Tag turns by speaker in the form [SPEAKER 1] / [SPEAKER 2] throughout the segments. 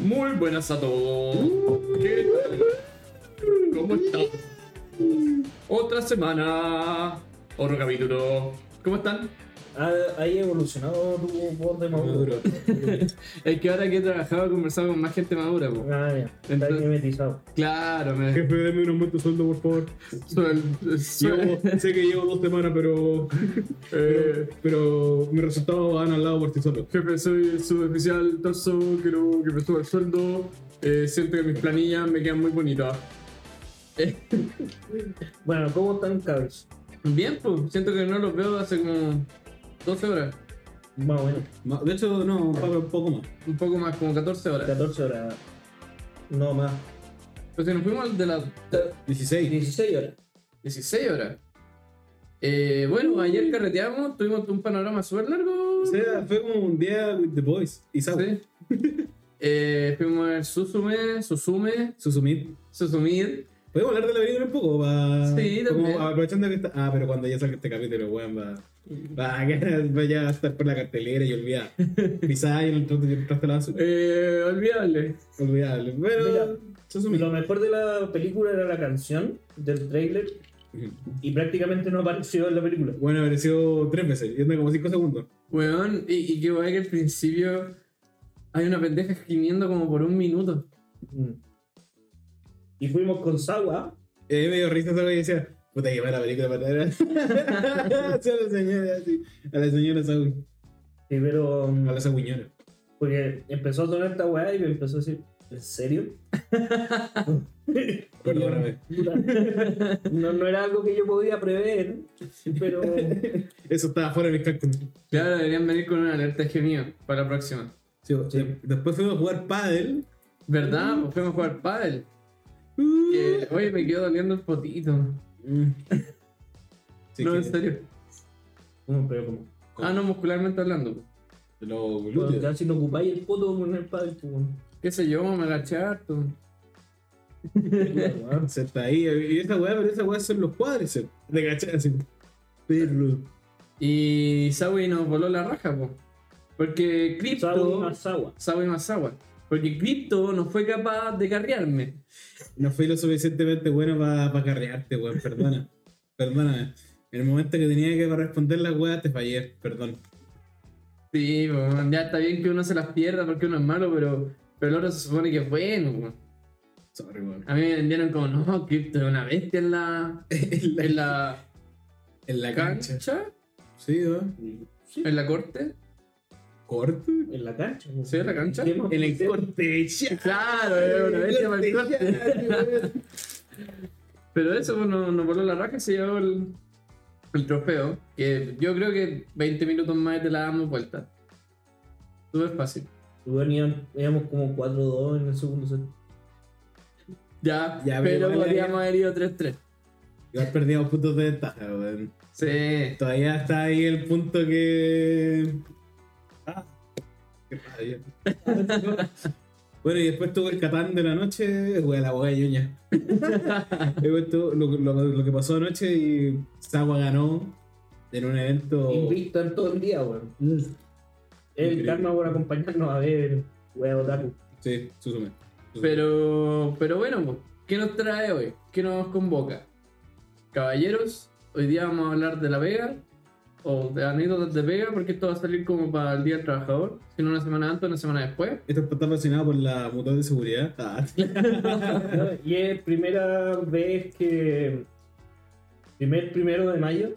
[SPEAKER 1] Muy buenas a todos. ¿Cómo están? Otra semana. Otro capítulo. ¿Cómo están?
[SPEAKER 2] Ha, ha evolucionado tu voz de maduro.
[SPEAKER 1] Es que ahora que he trabajado he conversado con más gente madura. po.
[SPEAKER 2] Ah, ya. Mimetizado.
[SPEAKER 1] Claro, me...
[SPEAKER 3] Jefe, dame un aumento de sueldo, por favor.
[SPEAKER 1] Suel- suel-
[SPEAKER 3] Llevo- sé que llevo dos semanas, pero,
[SPEAKER 1] Eh,
[SPEAKER 3] pero mis resultados van al lado por ti solo.
[SPEAKER 1] Jefe, soy suboficial torso, quiero que me suba el sueldo. Eh, siento que mis planillas me quedan muy bonitas.
[SPEAKER 2] Bueno, ¿cómo están cabros?
[SPEAKER 1] bien, pues, siento que no los veo hace como 12 horas.
[SPEAKER 2] Más o menos.
[SPEAKER 3] De hecho, no, un poco más.
[SPEAKER 1] Un poco más, como 14 horas.
[SPEAKER 2] 14 horas. No más.
[SPEAKER 1] Pues si nos fuimos de las
[SPEAKER 3] 16.
[SPEAKER 2] 16 horas.
[SPEAKER 1] 16 horas. Eh, bueno, ayer carreteamos, tuvimos un panorama súper largo.
[SPEAKER 3] O sea, fue como un día with the boys. Y Sao.
[SPEAKER 1] Sí. Eh, fuimos a ver Susume, Susume,
[SPEAKER 3] Susumid.
[SPEAKER 1] Susumid.
[SPEAKER 3] ¿Podemos hablar de la película un poco? Pa...
[SPEAKER 1] Sí,
[SPEAKER 3] como
[SPEAKER 1] también.
[SPEAKER 3] aprovechando que está. Ah, pero cuando ya salga este capítulo, weón, va. Va, que vaya a estar por la cartelera y olvidar. Quizá y en el traste, la basura.
[SPEAKER 1] Eh, olvidable.
[SPEAKER 3] Olvidable. Pero.
[SPEAKER 2] Mira. Lo mejor de la película era la canción del trailer y prácticamente no apareció en la película.
[SPEAKER 3] Bueno, apareció tres veces y anda como cinco segundos.
[SPEAKER 1] Weón, y, y que guay que al principio hay una pendeja gimiendo como por un minuto.
[SPEAKER 2] Mm. Y fuimos con Sawa.
[SPEAKER 3] Eh, me dio risa esa wea y decía, puta que mala película para ver. Hacia la señora, así. A la señora Saúl.
[SPEAKER 2] Sí, pero.
[SPEAKER 3] A la Saguñona.
[SPEAKER 2] Porque empezó a sonar esta weá y me empezó a decir, ¿en serio?
[SPEAKER 3] Perdóname.
[SPEAKER 2] No, no era algo que yo podía prever, pero.
[SPEAKER 3] Eso estaba fuera de mis cálculos.
[SPEAKER 1] Claro, deberían venir con una alerta de gemido para la próxima.
[SPEAKER 3] Sí, de- Después fuimos a jugar pádel.
[SPEAKER 1] ¿Verdad? Pues fuimos a jugar pádel. Que, oye, me quedó doliendo el potito.
[SPEAKER 3] Mm. Sí,
[SPEAKER 1] no,
[SPEAKER 3] que-
[SPEAKER 1] en serio.
[SPEAKER 2] ¿Cómo? Pero como.
[SPEAKER 1] Ah, no, muscularmente hablando.
[SPEAKER 3] de Los
[SPEAKER 2] Bueno,
[SPEAKER 3] glúteos.
[SPEAKER 2] no ocupáis el poto con el padre, pues. bueno.
[SPEAKER 1] ¿Qué sé yo? Me agaché harto.
[SPEAKER 3] Se está ahí. Y esa weá, pero esa weá son los cuádriceps. De cachar así. Perro.
[SPEAKER 1] Y Sawi nos voló la raja, po. Porque
[SPEAKER 2] Sawa
[SPEAKER 1] Crypto.
[SPEAKER 2] más agua.
[SPEAKER 1] Sawi más Sawa. Porque Crypto no fue capaz de carrearme.
[SPEAKER 3] No fui lo suficientemente bueno para carrearte, weón. Perdona. Perdóname. En el momento que tenía que responder las weas, te fallé. Perdón.
[SPEAKER 1] Sí, po, ya está bien que uno se las pierda porque uno es malo, pero, pero el otro se supone que es bueno. po.
[SPEAKER 3] Sorry, weón.
[SPEAKER 1] A mí me vendieron como, no, Crypto es una bestia en la,
[SPEAKER 3] En la,
[SPEAKER 1] en la
[SPEAKER 3] en la cancha.
[SPEAKER 1] cancha,
[SPEAKER 3] Sí, weón.
[SPEAKER 2] Sí,
[SPEAKER 1] en la corte.
[SPEAKER 3] ¿Corto?
[SPEAKER 2] en la cancha.
[SPEAKER 1] Sí, en la cancha.
[SPEAKER 3] En el corte. ya.
[SPEAKER 1] Claro, una bestia para el
[SPEAKER 3] Corte,
[SPEAKER 1] corte. Pero eso pues, nos, nos voló la raja se llevó el, el trofeo. Que yo creo que 20 minutos más te la damos vuelta. Súper fácil.
[SPEAKER 2] Bueno, íbamos- como 4-2 en el segundo set.
[SPEAKER 1] Ya,
[SPEAKER 3] Ya, pero
[SPEAKER 1] podríamos haber ido 3-3.
[SPEAKER 3] Igual perdíamos puntos de ventaja, weón.
[SPEAKER 1] Sí.
[SPEAKER 3] Todavía está ahí el punto que. Ah, qué bueno, y después tuvo el Catán de la noche, weón, la boca de ñoña. Después tuvo lo, lo- lo que pasó anoche y Sawa ganó en un evento.
[SPEAKER 2] Invicto en todo el día, weón. El
[SPEAKER 3] Increíble.
[SPEAKER 2] karma por acompañarnos a ver, weón, Otaku.
[SPEAKER 3] Sí, Susume.
[SPEAKER 1] Pero, pero bueno, pues, ¿qué nos trae hoy? ¿Qué nos convoca? Caballeros, hoy día vamos a hablar de la Vega o de anécdotas de Vega, porque esto va a salir como para el Día del Trabajador, si no una semana antes, una semana después.
[SPEAKER 3] Esto está patrocinado por la mutua de seguridad. Ah,
[SPEAKER 2] y es primera vez que. Primer primero de mayo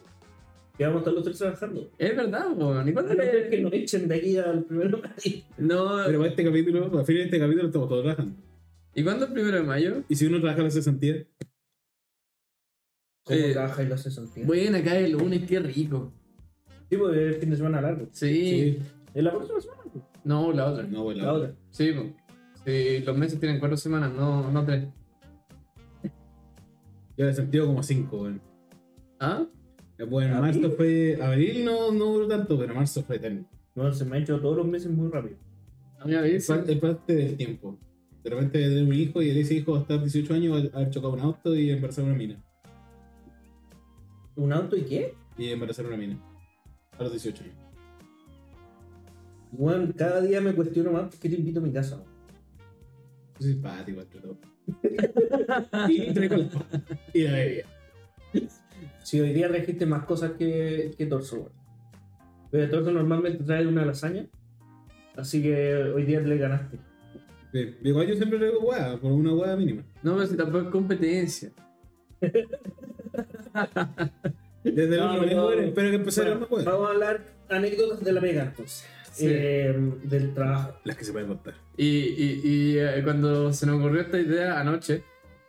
[SPEAKER 2] que vamos a estar los tres trabajando.
[SPEAKER 1] Es verdad, weón. ¿Y cuándo
[SPEAKER 2] ser que nos echen de aquí al primero de mayo.
[SPEAKER 1] No,
[SPEAKER 3] Pero para este capítulo, a fin de este capítulo estamos todos trabajando.
[SPEAKER 1] ¿y cuándo es el primero de mayo?
[SPEAKER 3] Y si uno trabaja a las 60
[SPEAKER 2] ¿Cómo
[SPEAKER 1] Eh,
[SPEAKER 2] trabaja y lo hace sentir?
[SPEAKER 1] Bueno, acá es el lunes, qué rico.
[SPEAKER 2] Sí, pues es el fin de semana largo.
[SPEAKER 1] Sí.
[SPEAKER 3] Sí.
[SPEAKER 2] ¿Es la próxima semana?
[SPEAKER 1] No, la otra.
[SPEAKER 3] No, bueno.
[SPEAKER 2] La otra.
[SPEAKER 1] Sí, pues. Sí, los meses tienen cuatro semanas, no, no tres.
[SPEAKER 3] Yo he sentido como 5, weón.
[SPEAKER 1] ¿Ah?
[SPEAKER 3] Bueno,
[SPEAKER 2] ¿Abril?
[SPEAKER 3] marzo fue. Abril no, no duró tanto, pero marzo fue eterno.
[SPEAKER 2] No, se me ha hecho todos los meses muy rápido.
[SPEAKER 1] A mí a
[SPEAKER 3] Es parte, es parte del tiempo. De repente voy a tener un hijo y ese hijo va a estar 18 años, va a haber chocado un auto y embarazar una mina.
[SPEAKER 2] ¿Un auto y qué?
[SPEAKER 3] Y embarazar una mina. A los 18 años.
[SPEAKER 2] Weón, cada día me cuestiono más por qué te invito a mi casa.
[SPEAKER 3] Soy simpático entre todo. y traigo la y la bebida.
[SPEAKER 2] Si hoy día trajiste más cosas que, que torso, weón. Pero el torso normalmente trae una lasaña. Así que hoy día le ganaste.
[SPEAKER 3] Sí, Igual yo siempre traigo hueá, por una hueá mínima.
[SPEAKER 1] No, pero si tampoco es competencia.
[SPEAKER 3] Desde el
[SPEAKER 2] No,
[SPEAKER 3] otro
[SPEAKER 2] no,
[SPEAKER 3] mes, espero que
[SPEAKER 2] Bueno,
[SPEAKER 3] a más hueá.
[SPEAKER 2] Vamos a hablar anécdotas de la pega entonces.
[SPEAKER 1] Sí.
[SPEAKER 2] Eh, del trabajo.
[SPEAKER 3] Las que se pueden contar.
[SPEAKER 1] Y, y, y eh, cuando se nos ocurrió esta idea anoche,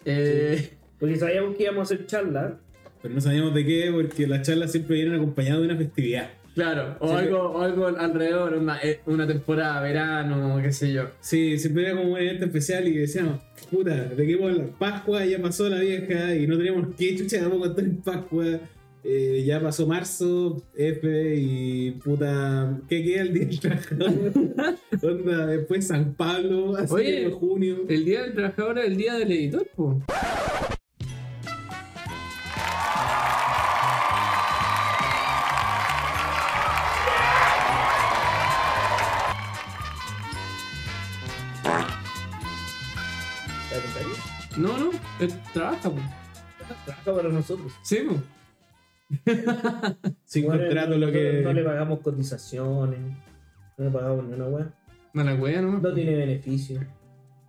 [SPEAKER 1] eh,
[SPEAKER 2] Porque sabíamos que íbamos a hacer charla.
[SPEAKER 3] Pero no sabíamos de qué, porque las charlas siempre vienen acompañadas de una festividad.
[SPEAKER 1] claro, o,
[SPEAKER 3] Sí,
[SPEAKER 1] algo, o algo alrededor, una, eh, una temporada, verano, qué sé yo.
[SPEAKER 3] Sí, siempre era como un evento especial y decíamos, puta, de qué la Pascua, ya pasó la vieja y no teníamos qué chucha, vamos a contar en Pascua. Eh, ya pasó marzo, F y puta, ¿qué queda el día del trabajador? Onda, después San Pablo, así
[SPEAKER 1] Oye,
[SPEAKER 3] en junio.
[SPEAKER 1] El día del trabajador es el día del editor, po. No, no, él trabaja, po.
[SPEAKER 2] Trabaja para nosotros.
[SPEAKER 1] Sí, po.
[SPEAKER 3] Sin
[SPEAKER 2] Bueno,
[SPEAKER 3] contrato lo que.
[SPEAKER 2] No le pagamos cotizaciones. No le pagamos ni una weá.
[SPEAKER 1] Mala wea, ¿no?
[SPEAKER 2] No tiene beneficio.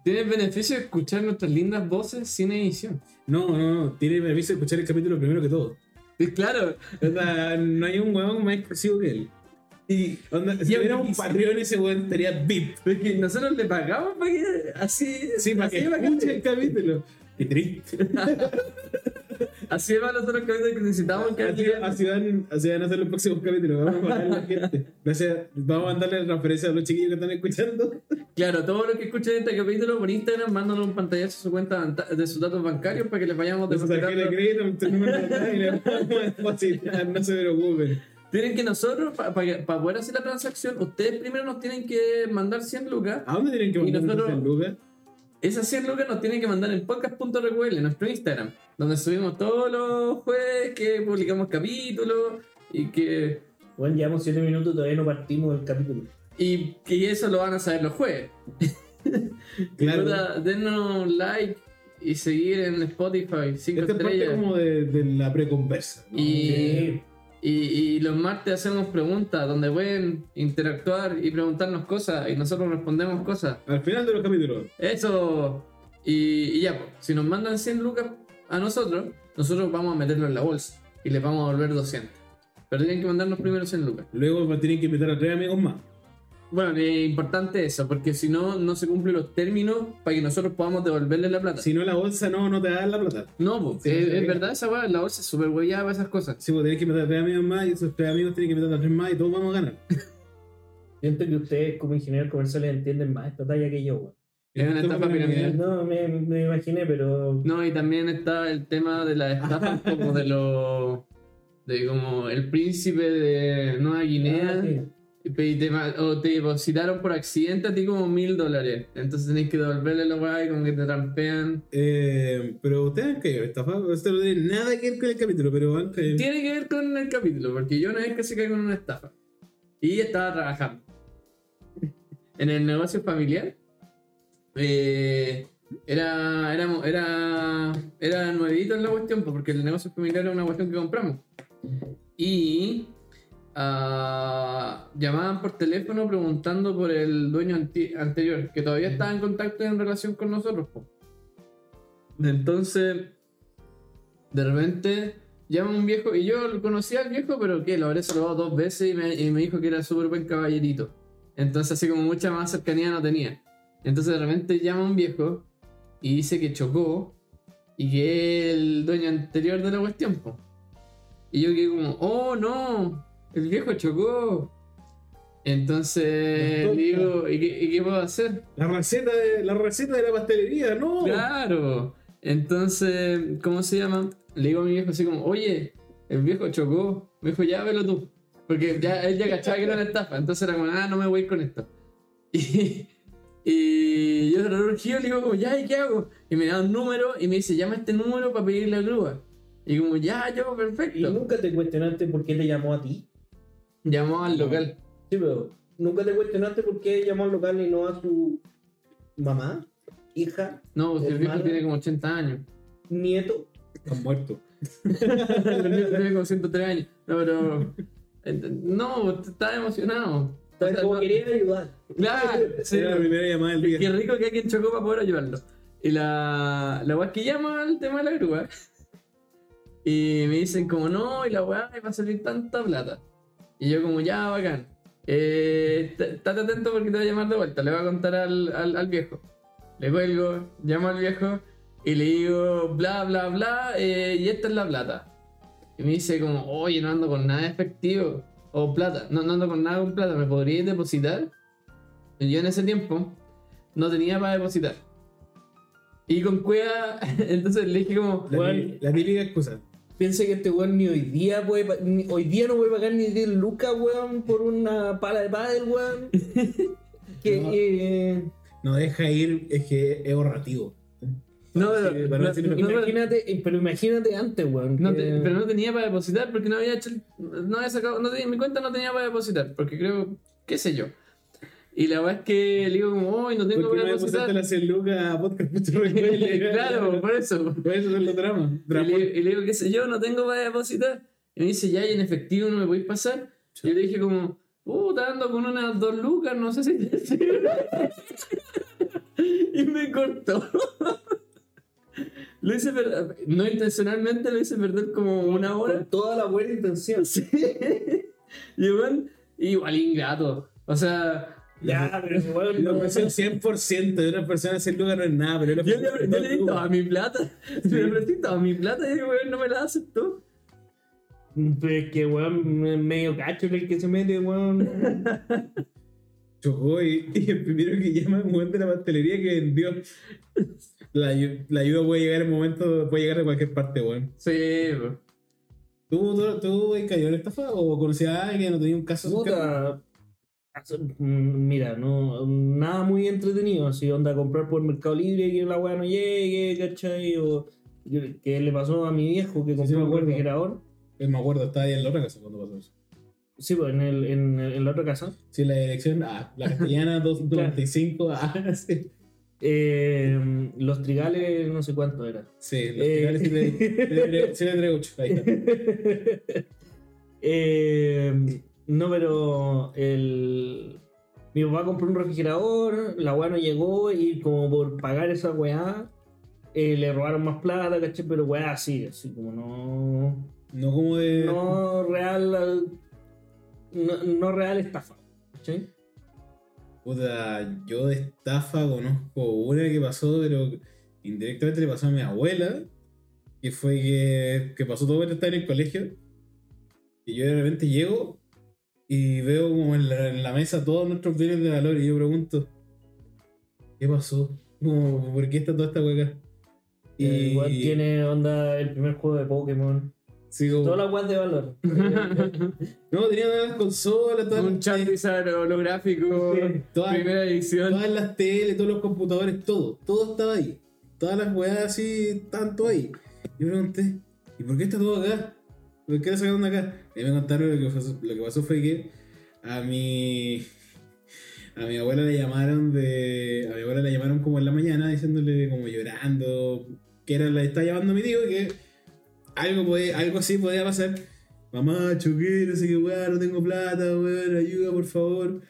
[SPEAKER 1] Tiene el beneficio de escuchar nuestras lindas voces sin edición.
[SPEAKER 3] No, no, no, tiene permiso de escuchar el capítulo primero que todo.
[SPEAKER 1] Y claro,
[SPEAKER 3] Onda, no hay un huevón más exclusivo que él.
[SPEAKER 1] y,
[SPEAKER 3] Onda, si
[SPEAKER 1] Y
[SPEAKER 3] tuviera un. Patreon, ese weón estaría VIP.
[SPEAKER 1] porque nosotros le pagamos para que así.
[SPEAKER 3] Sí, para que
[SPEAKER 1] así
[SPEAKER 3] escuche el capítulo. Qué triste.
[SPEAKER 1] Así de mal nosotros capítulos que necesitamos que
[SPEAKER 3] Así, van, así van a ser los próximos capítulos. Vamos a a la gente. Gracias. Vamos a mandarle referencia a los chiquillos que están escuchando.
[SPEAKER 1] Claro, todos los que escuchen este capítulo por Instagram, mándanos un pantallazo a su cuenta de sus datos bancarios para que les vayamos
[SPEAKER 3] De de
[SPEAKER 1] depositando.
[SPEAKER 3] crédito, número de y vamos a. No se preocupen.
[SPEAKER 1] Tienen que nosotros, para poder hacer la transacción, ustedes primero nos tienen que mandar 100 lucas.
[SPEAKER 3] ¿A dónde tienen que mandar
[SPEAKER 1] nosotros-
[SPEAKER 3] nosotros... lucas?
[SPEAKER 1] Esas 100 lucas nos tienen que mandar en podcast.recuel, en nuestro Instagram, donde subimos todos los jueves que publicamos capítulos y que.
[SPEAKER 2] Bueno, llevamos 7 minutos y todavía no partimos del capítulo.
[SPEAKER 1] Y que eso lo van a saber los jueves.
[SPEAKER 3] Claro.
[SPEAKER 1] Puta, Denos un like y seguir en Spotify, 5
[SPEAKER 3] Esta es parte
[SPEAKER 1] estrellas.
[SPEAKER 3] como de, de la preconversa. ¿no?
[SPEAKER 1] Y-
[SPEAKER 2] Sí.
[SPEAKER 1] Y, y los martes hacemos preguntas donde pueden interactuar y preguntarnos cosas y nosotros respondemos cosas.
[SPEAKER 3] Al final de los capítulos.
[SPEAKER 1] Eso. Y, y ya, pues, si nos mandan 100 lucas a nosotros, nosotros vamos a meterlo en la bolsa y les vamos a volver 200. Pero tienen que mandarnos primero 100 lucas.
[SPEAKER 3] Luego tienen que invitar a tres amigos más.
[SPEAKER 1] Bueno, es importante eso, porque si no, no se cumplen los términos para que nosotros podamos devolverle la plata.
[SPEAKER 3] Si no, la bolsa no, no te da la plata.
[SPEAKER 1] No, pues,
[SPEAKER 3] Sí,
[SPEAKER 1] es, verdad esa weá, la bolsa es súper huellada para esas cosas.
[SPEAKER 3] Sí, pues tenés que invitar a tres amigos más y esos tres amigos tienen que invitar a tres más y todos vamos a ganar.
[SPEAKER 2] Siento que ustedes como ingenieros comerciales entienden más esta talla que yo, weón.
[SPEAKER 1] Es una estafa piramidal.
[SPEAKER 2] No, me, me imaginé, pero.
[SPEAKER 1] No, y también está el tema de la estafa como de lo de como el príncipe de Nueva Guinea
[SPEAKER 2] Ah, sí.
[SPEAKER 1] Y te, o te depositaron por accidente a ti como mil dólares. Entonces tenés que devolverle la weá y como que te trampean.
[SPEAKER 3] Eh, pero ustedes han caído en estafa. Esto no tiene nada que ver con el capítulo, pero.
[SPEAKER 1] Tiene que ver con el capítulo, porque yo una vez casi caí con una estafa. Y estaba trabajando. En el negocio familiar. eh, era, era, era, era nuevito en la cuestión, pues, porque el negocio familiar era una cuestión que compramos. Y ah, llamaban por teléfono preguntando por el dueño anterior, que todavía estaba en contacto y en relación con nosotros. po. Entonces, de repente llama un viejo, y yo conocía al viejo, pero que lo habré saludado dos veces y me, y me dijo que era súper buen caballerito. Entonces, así como mucha más cercanía no tenía. Entonces, de repente llama un viejo y dice que chocó y que es el dueño anterior de la cuestión. po. Y yo quedé como, oh no, el viejo chocó. Entonces, le digo, ¿y qué, y qué puedo hacer?
[SPEAKER 3] La receta de la receta de la pastelería, no.
[SPEAKER 1] Claro. Entonces, ¿cómo se llama? Le digo a mi viejo así como, oye, el viejo chocó. Me dijo, ya velo tú. Porque ya él ya cachaba que era una estafa. Entonces era como, ah, no me voy con esto. Y, y yo de urgido le digo como, ya, ¿y qué hago? Y me da un número y me dice, llama a este número para pedirle la grúa. Y como, ya, yo,
[SPEAKER 2] ¿Y
[SPEAKER 1] perfecto.
[SPEAKER 2] nunca te cuestionaste por qué te llamó a ti?
[SPEAKER 1] Llamó al local.
[SPEAKER 2] Sí, pero nunca te cuestionaste por qué llamó al local y no a su mamá, hija,
[SPEAKER 1] No, pues el viejo tiene como 80 años.
[SPEAKER 2] nieto.
[SPEAKER 3] Están muertos.
[SPEAKER 1] el viejo tiene como 103 años. No, pero. No, estaba emocionado. O
[SPEAKER 2] ¿Sabes
[SPEAKER 1] sea,
[SPEAKER 2] cómo
[SPEAKER 1] no-
[SPEAKER 2] quería ayudar?
[SPEAKER 1] Claro, sí.
[SPEAKER 3] Era la primera llamada del día.
[SPEAKER 1] Qué rico que alguien chocó para poder ayudarlo. Y la, la weá es que llama al tema de la grúa. Y me dicen como no, y la weá va a salir tanta plata. Y yo como ya, bacán. Eh, estate atento porque te voy a llamar de vuelta. Le voy a contar al, al, al viejo. Le cuelgo, llamo al viejo y le digo bla, bla, bla, eh, y esta es la plata. Y me dice como, oye, no ando con nada de efectivo. O plata, no, no ando con nada con plata, ¿me podrías depositar? Y yo en ese tiempo no tenía para depositar. Y con cueva, entonces le dije como,
[SPEAKER 3] La,
[SPEAKER 2] Bueno.
[SPEAKER 3] la típica excusa.
[SPEAKER 2] Piensa que este weón ni hoy día puede ni- hoy día no puede pagar ni 10 lucas, weón, por una pala de pádel, weón. que
[SPEAKER 3] No.
[SPEAKER 2] eh,
[SPEAKER 3] No deja ir, es que es ahorrativo.
[SPEAKER 1] no, pero, no, no, pero-
[SPEAKER 2] imagínate, eh, pero imagínate antes, weón.
[SPEAKER 1] no
[SPEAKER 2] que-
[SPEAKER 1] te- pero no tenía para depositar porque no había hecho, no había sacado, no tenía, mi cuenta no tenía para depositar, porque creo, qué sé yo. Y la verdad es que le digo como, hoy no tengo
[SPEAKER 3] ¿Por qué
[SPEAKER 1] para depositar.
[SPEAKER 3] las 100 lucas a podcast?
[SPEAKER 1] claro, por eso.
[SPEAKER 3] Por eso son los dramas.
[SPEAKER 1] Y le, y le digo, qué sé yo, no tengo para depositar. Y me dice, ya, y en efectivo no me podéis pasar. Y yo le dije como, puta, ando con unas dos lucas, no sé si te sirve". Y me cortó. Lo hice perder, no intencionalmente, lo hice perder como una hora.
[SPEAKER 2] Con toda la buena intención.
[SPEAKER 1] Sí. Y bueno, igual ingrato. O sea,
[SPEAKER 2] Ya, pero weón,
[SPEAKER 3] Lo ofreció 100% de una persona 100 lucas no es nada, pero
[SPEAKER 1] yo le, yo le di toda mi plata. Le ofrecí toda mi plata y weón no me la aceptó.
[SPEAKER 2] Pero es que, weón, es medio cacho el que se mete, weón.
[SPEAKER 3] Chocó y, y el primero que llama es un momento de la pastelería que vendió. La, la ayuda puede llegar en momento, puede llegar de cualquier parte, weón.
[SPEAKER 1] Sí, pues.
[SPEAKER 3] ¿Tú, tú, tú caído en estafa o conocías a alguien o tenías un caso?
[SPEAKER 2] Puta. Mm, Mira, no, nada muy entretenido. Así, onda, comprar por Mercado Libre y que la weá no llegue, ¿cachai? O que le pasó a mi viejo que compró un refrigerador.
[SPEAKER 3] Eh, me acuerdo, estaba ahí en la otra casa cuando pasó eso.
[SPEAKER 2] Sí, pues en, el, en, en la otra casa.
[SPEAKER 3] Sí, la dirección, ah, la castellana 295, ah, sí.
[SPEAKER 2] Eh, los trigales, no sé cuánto era.
[SPEAKER 3] Sí, los
[SPEAKER 2] Eh.
[SPEAKER 3] finales 738, ahí está.
[SPEAKER 2] Eh, no, pero el. Mi papá compró un refrigerador, la weá no llegó y como por pagar esa weá eh, le robaron más plata, ¿cachai? Pero weá así, así como no.
[SPEAKER 3] No como de.
[SPEAKER 2] No real. No, no real estafa, ¿cachai?
[SPEAKER 3] Puta, yo de estafa conozco una que pasó, pero indirectamente le pasó a mi abuela, que fue que, que pasó todo mientras estaba en el colegio. Y yo de repente llego y veo como en la, en la mesa todos nuestros bienes de valor y yo pregunto, ¿qué pasó? Como, ¿Por qué está toda esta hueca? Y
[SPEAKER 2] El weón tiene onda el primer juego de Pokémon.
[SPEAKER 3] sigo,
[SPEAKER 2] Todas las weas de valor.
[SPEAKER 3] no, tenía todas las consolas, todas,
[SPEAKER 1] Un
[SPEAKER 3] las,
[SPEAKER 1] Charizard holográfico,
[SPEAKER 2] Sí,
[SPEAKER 3] todas-
[SPEAKER 1] primera edición.
[SPEAKER 3] todas las teles, todos los computadores, todo, todo estaba ahí. Todas las weas así, tanto ahí. Yo pregunté, ¿y por qué está todo acá? ¿Por qué lo sacaron de acá? Y me contaron lo que pasó, lo que pasó fue que a mi a mi abuela le llamaron de a mi abuela le llamaron como en la mañana diciéndole como llorando que era la está llamando mi tío y que algo puede, algo así podía pasar. Mamá choqué no sé qué weá no tengo plata weón ayuda por favor.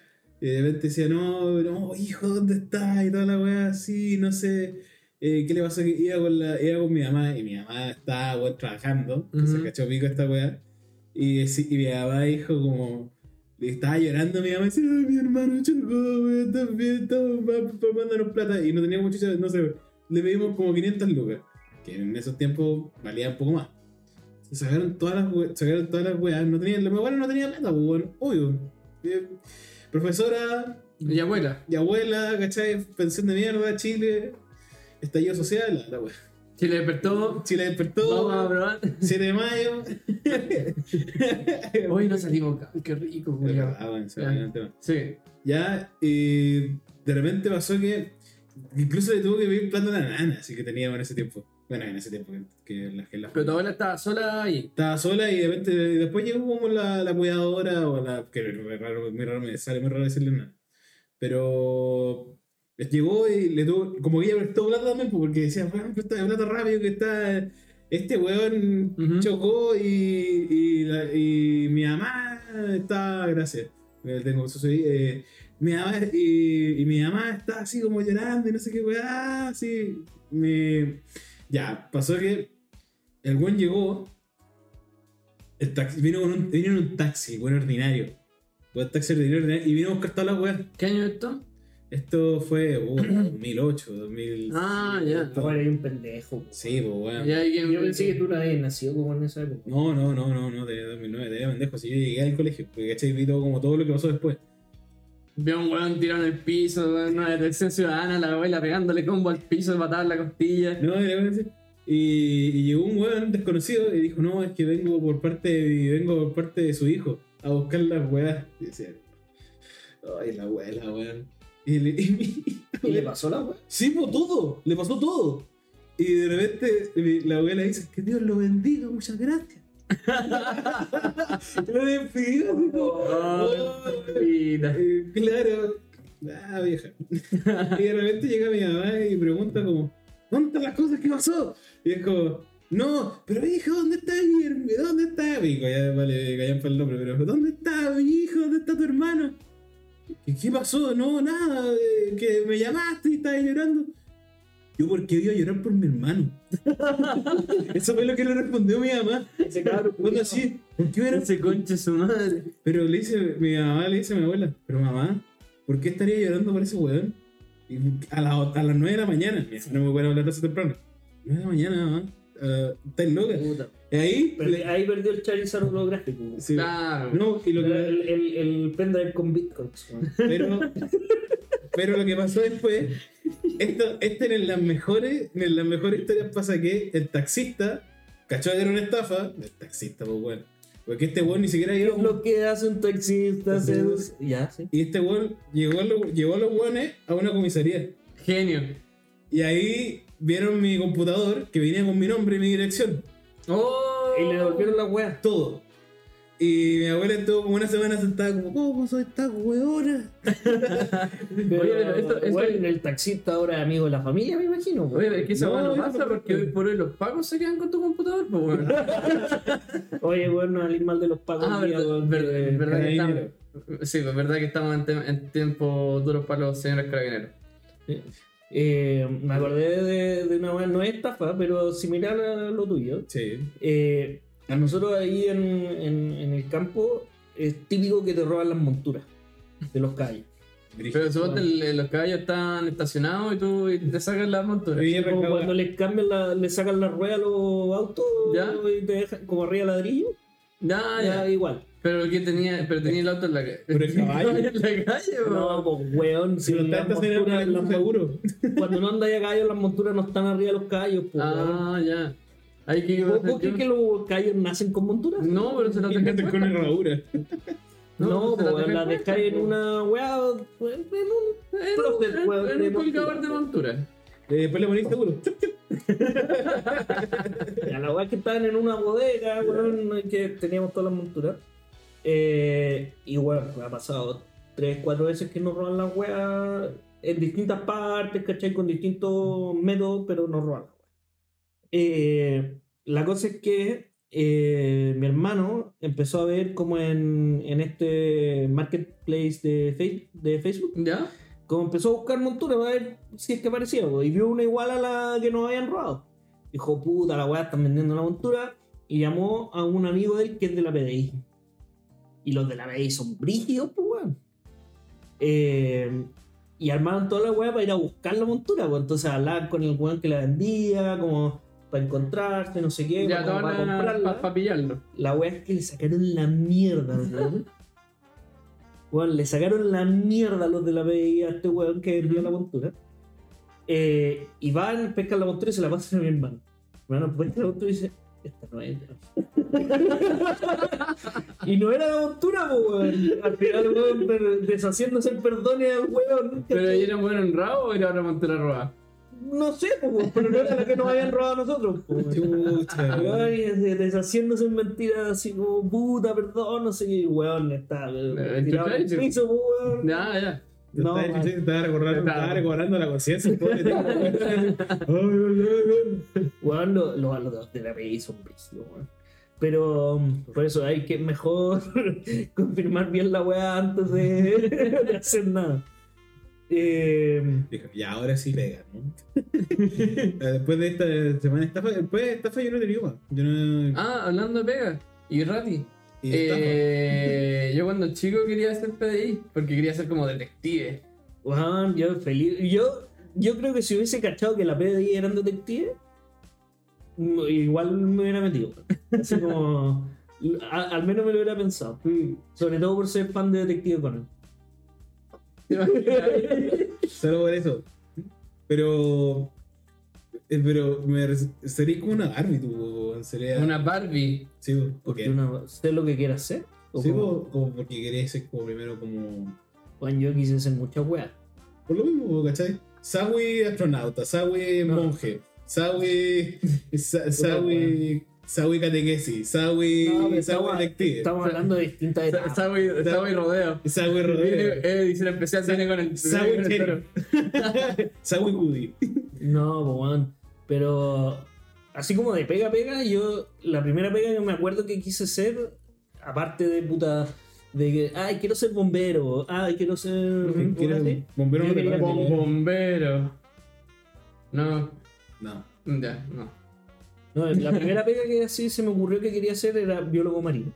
[SPEAKER 3] Y de repente decía no no hijo dónde estás y toda la weá así no sé eh, ¿qué le pasó? Que iba con, la, iba con mi mamá y mi mamá estaba weón, trabajando que se cachó pico esta weá y, y mi mamá dijo como le estaba llorando mi mamá y decía, ay, mi hermano chocó, weón, también estamos formándonos plata. Y no tenía mucho, no sé, le pedimos como 500 lucas, que en esos tiempos valía un poco más. Se sacaron todas las, sacaron todas las weas, no tenían, la abuela no tenía plata, pues, weón, obvio. Eh, profesora
[SPEAKER 1] Y abuela.
[SPEAKER 3] y abuela, ¿cachai? Pensión de mierda, Chile, estallido social, la, la wea.
[SPEAKER 1] Si le despertó,
[SPEAKER 3] Chile despertó,
[SPEAKER 1] vamos a probar.
[SPEAKER 3] 7 de mayo.
[SPEAKER 1] Hoy no salimos, qué rico,
[SPEAKER 3] se olvidó el tema.
[SPEAKER 1] Sí.
[SPEAKER 3] Ya, y de repente pasó que incluso le tuvo que pedir plata a la nana, así que teníamos en ese tiempo. Bueno, en ese tiempo que, que la, que la-
[SPEAKER 1] Pero tu abuela estaba sola ahí.
[SPEAKER 3] estaba sola y de repente y después llegó como la, la cuidadora o la que raro, muy raro, me sale muy raro decirle nada. Pero llegó y le tuvo, como que ella prestó plata también, pues, porque decía, "Weón, presta plata rápido que está este weón chocó y, y, la- y mi mamá está, gracias, tengo eso soy, eh, mi mamá y, y mi mamá está así como llorando y no sé qué weá, así, me... ya, pasó que el buen llegó, el taxi, vino, con un, vino en un taxi, buen ordinario, buen taxi ordinario, y vino a buscar todas las weas.
[SPEAKER 1] ¿Qué año es esto?
[SPEAKER 3] Esto fue uh, 2008, 2000.
[SPEAKER 1] Ah, ya.
[SPEAKER 2] Ahora hay un pendejo. po.
[SPEAKER 3] Sí, pues.
[SPEAKER 1] Ya hay
[SPEAKER 2] Yo pensé que tú no habías nacido como en esa época.
[SPEAKER 3] No, no, no, no, no, de 2009, de pendejo. Si yo llegué al colegio, porque cachai, vi todo como todo lo que pasó después.
[SPEAKER 1] Veo a un weón tirado en el piso, una detección ciudadana, la abuela pegándole combo al piso, patada en la costilla.
[SPEAKER 3] No, bueno, y, y llegó un weón desconocido y dijo, no, es que vengo por parte de, vengo por parte de su hijo a buscar las weas. Y decía, ay, la abuela, weón. Y, le, y mi-
[SPEAKER 2] ¿Y le pasó la wea?
[SPEAKER 3] Sí, pues todo, le pasó todo. Y de repente la abuela dice, que Dios lo bendiga, muchas gracias. lo despidió, así como,
[SPEAKER 1] Ay, vida.
[SPEAKER 3] eh, claro, ah, vieja. y de repente llega mi mamá y pregunta como, ¿dónde están las cosas? ¿Qué pasó? Y es como, no, pero hija, ¿dónde está mi hermano? ¿Dónde está? Ya vale, callan para el nombre, pero ¿dónde está mi hijo? ¿Dónde está tu hermano? ¿Qué, qué pasó? No, nada, que me llamaste y estabas llorando. Yo, ¿por qué iba a llorar por mi hermano? Eso fue lo que le respondió mi mamá.
[SPEAKER 2] Ese cabrón.
[SPEAKER 3] Cuando así, ¿por qué iba a llorar
[SPEAKER 1] Ese conche su madre.
[SPEAKER 3] pero le dice, mi mamá le dice a mi abuela, pero mamá, ¿por qué estaría llorando por ese weón? Y a, la- a las 9 de la mañana, no me puedo hablar tan temprano. 9 de la mañana, mamá, uh, ¿estás loca?
[SPEAKER 2] Puta.
[SPEAKER 3] Y ahí,
[SPEAKER 2] Perdí-
[SPEAKER 3] le-
[SPEAKER 2] ahí perdió el Charizard holográfico.
[SPEAKER 3] sí,
[SPEAKER 1] Claro.
[SPEAKER 3] no, y lo
[SPEAKER 2] El,
[SPEAKER 3] que,
[SPEAKER 2] el, el, el pendrive con bitcoins.
[SPEAKER 3] pero, pero lo que pasó después, esto, este en las mejores, en las mejores historias pasa que el taxista cachó que era una estafa, el taxista, pues bueno, porque este weón ni siquiera
[SPEAKER 2] ¿Qué
[SPEAKER 3] iba
[SPEAKER 2] es lo que hace un taxista? Seduce- Ya, sí.
[SPEAKER 3] y este weón llevó a los, llevó a los weones a una comisaría.
[SPEAKER 1] Genio.
[SPEAKER 3] Y ahí vieron mi computador que venía con mi nombre y mi dirección.
[SPEAKER 1] Oh.
[SPEAKER 2] Y le devolvieron la wea.
[SPEAKER 3] Todo. Y mi abuela estuvo como una semana sentada como, ¿cómo soy esta weona?
[SPEAKER 2] Pero,
[SPEAKER 1] Oye, pero esto- esto-
[SPEAKER 2] bueno, el taxista ahora es amigo de la familia, me imagino.
[SPEAKER 1] Oye, es que esa
[SPEAKER 3] No,
[SPEAKER 1] weá no pasa porque hoy por hoy los pagos se quedan con tu computador, pues weón.
[SPEAKER 2] Oye, bueno, al ir mal de los pagos.
[SPEAKER 1] Ah,
[SPEAKER 2] día,
[SPEAKER 1] verdad,
[SPEAKER 2] que-
[SPEAKER 1] verdad que
[SPEAKER 3] carabinero.
[SPEAKER 1] estamos. Sí, pues verdad que estamos en, en tiempos duros para los señores carabineros.
[SPEAKER 2] Eh, me acordé de, de una no es estafa, pero similar a lo tuyo.
[SPEAKER 3] Sí.
[SPEAKER 2] Eh, a nosotros ahí en, en, en el campo es típico que te roban las monturas de los calles.
[SPEAKER 1] Pero suponte el- los caballos están estacionados y tú y te sacan la montura.
[SPEAKER 3] Oye,
[SPEAKER 2] Como cuando les cambian la, le sacan la rueda a los autos
[SPEAKER 1] Ya.
[SPEAKER 2] y te dejan como arriba ladrillo,
[SPEAKER 1] Ya,
[SPEAKER 2] ya
[SPEAKER 1] ya.
[SPEAKER 2] igual.
[SPEAKER 1] Pero que tenía, pero tenía el auto en la calle.
[SPEAKER 3] Pero el caballo.
[SPEAKER 1] en la calle,
[SPEAKER 2] No,
[SPEAKER 1] weón.
[SPEAKER 2] pues weón, si
[SPEAKER 3] Si no
[SPEAKER 2] monturas-
[SPEAKER 3] en
[SPEAKER 2] las
[SPEAKER 3] el seguro.
[SPEAKER 2] Cuando no andáis a caballo, las monturas no están arriba de los caballos, pues, weón.
[SPEAKER 1] Ah, ya. Hay que
[SPEAKER 2] ¿Vos, vos crees que los caballos nacen con monturas?
[SPEAKER 1] No, pero se las dejan
[SPEAKER 3] con herradura.
[SPEAKER 2] No,
[SPEAKER 1] No,
[SPEAKER 2] pues
[SPEAKER 1] las puestas,
[SPEAKER 2] dejáis en una weá, pues, en un
[SPEAKER 1] En un-
[SPEAKER 2] weón,
[SPEAKER 1] en
[SPEAKER 2] de
[SPEAKER 1] un colgador de montura.
[SPEAKER 3] Eh, después le ponís seguro.
[SPEAKER 2] A la weá que estaban en una bodega, weón, que teníamos todas las monturas. Eh, y bueno, me ha pasado tres, cuatro veces que nos roban las weas en distintas partes, ¿cachai? Con distintos métodos, pero nos roban las weas. Eh, la cosa es que eh, mi hermano empezó a ver como en, en este marketplace de, Face- de Facebook,
[SPEAKER 1] ¿Ya?
[SPEAKER 2] como empezó a buscar monturas para ver si es que parecía, y vio una igual a la que nos habían robado. Dijo, puta, la weá están vendiendo una montura. Y llamó a un amigo de él que es de la PDI. Y los de la PDI son brígidos, pues weón. Eh, y armaron toda la weá para ir a buscar la montura, pues entonces hablaban con el weón que la vendía, como para encontrarse, no sé qué,
[SPEAKER 1] Ya,
[SPEAKER 2] como para comprarla.
[SPEAKER 1] para pillarlo.
[SPEAKER 2] La wea es que le sacaron la mierda, weón. Weón, le sacaron la mierda a los de la PDI a este weón que vendía la montura. Eh, y van, pescan la montura y se la pasan a mi hermano. Mi hermano pesca la montura y dice, esta no es. y no era la montura, po, weón. Al final, weón, deshaciéndose el perdón al weón.
[SPEAKER 1] ¿Pero ahí era un buen honrado o era una montura robada?
[SPEAKER 2] no sé, pues, weón, pero no era la que nos habían robado a nosotros. pues, weón.
[SPEAKER 3] Chucha.
[SPEAKER 2] Weón, des- deshaciéndose en mentiras así como puta, perdón, no sé qué, weón, está
[SPEAKER 1] Eh,
[SPEAKER 2] tirado en el piso, pues, weón.
[SPEAKER 1] Ya, ya.
[SPEAKER 2] No,
[SPEAKER 3] estaba,
[SPEAKER 2] man.
[SPEAKER 1] estaba
[SPEAKER 3] Estaba- la conciencia.
[SPEAKER 2] Weón, los lo, lo de la PI son brígidos, weón. Pero um, por eso hay que mejor confirmar bien la weá antes de, de hacer nada. Eh,
[SPEAKER 3] Dijo, ya ahora sí pega, ¿no? Eh, Después de esta semana de estafa, después de estafa yo no he tenido más. Yo no.
[SPEAKER 1] Ah, hablando de pega. Y Rati.
[SPEAKER 3] Estafa.
[SPEAKER 1] Eh, yo cuando chico quería ser PDI, porque quería ser como detective.
[SPEAKER 2] yo feliz. Yo, yo creo que si hubiese cachado que la PDI eran detectives, mm, igual me hubiera metido. Así como. a- al menos me lo hubiera pensado. Sobre todo por ser fan de Detective Conan.
[SPEAKER 3] Solo por eso. Pero. Eh, Pero me sería como una Barbie, tú. Sería.
[SPEAKER 1] Una Barbie.
[SPEAKER 3] Sí, po,
[SPEAKER 2] Porque lo que quiere hacer. O
[SPEAKER 3] Sí,
[SPEAKER 2] como-
[SPEAKER 3] como porque quería ser como primero como.
[SPEAKER 2] Juan, yo quise hacer muchas weas.
[SPEAKER 3] Por lo mismo, ¿cachai? Sawi astronauta, Sawi
[SPEAKER 2] No.
[SPEAKER 3] monje, Sawi. Sa- Sawi. Sawi catequesis, Sawi.
[SPEAKER 2] No,
[SPEAKER 3] Sawi
[SPEAKER 2] estamos,
[SPEAKER 3] detective.
[SPEAKER 2] estamos hablando de distintas etapas.
[SPEAKER 1] Muy rodeo.
[SPEAKER 3] Sawi
[SPEAKER 1] Viene,
[SPEAKER 3] rodeo.
[SPEAKER 1] eh, edición especial viene con el,
[SPEAKER 3] Sawi. Sawi Woody.
[SPEAKER 2] No, pues, weón. Pero así como de pega pega, yo la primera pega que me acuerdo que quise ser, aparte de puta, de que, ay, quiero ser bombero, ay, quiero ser...
[SPEAKER 3] ¿Quién quiere
[SPEAKER 2] así.
[SPEAKER 3] ser bombero? No te
[SPEAKER 1] bombero. No,
[SPEAKER 3] No.
[SPEAKER 1] ya, no.
[SPEAKER 2] No, la primera pega que así se me ocurrió que quería hacer era biólogo marino.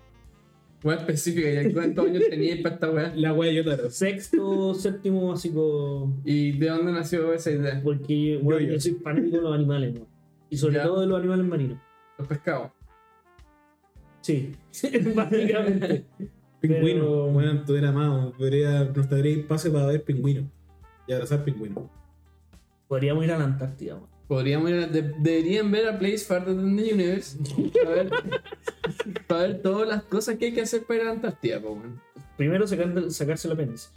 [SPEAKER 1] Wea específica, ¿y cuántos años tenías para esta wea?
[SPEAKER 3] La wea Yotaro.
[SPEAKER 2] Sexto, séptimo básico,
[SPEAKER 1] ¿Y de dónde nació esa idea?
[SPEAKER 2] porque bueno,
[SPEAKER 3] Yo, yo.
[SPEAKER 2] yo soy fanático de los animales, ¿no? Y sobre
[SPEAKER 1] Ya.
[SPEAKER 2] todo de los animales marinos.
[SPEAKER 1] Los pescados.
[SPEAKER 2] Sí, básicamente.
[SPEAKER 3] Pingüino.
[SPEAKER 2] Pero-
[SPEAKER 3] Bueno, tú eras amado. Podría, nos daría espacio para ver pingüino. Y abrazar pingüino.
[SPEAKER 2] Podríamos ir a la Antártida, weón.
[SPEAKER 1] Podríamos ir a- de- deberían ver a Place Farther than the Universe para ver, para ver todas las cosas que hay que hacer para ir a la Antártida, po.
[SPEAKER 2] Primero sacar- sacarse el apéndice.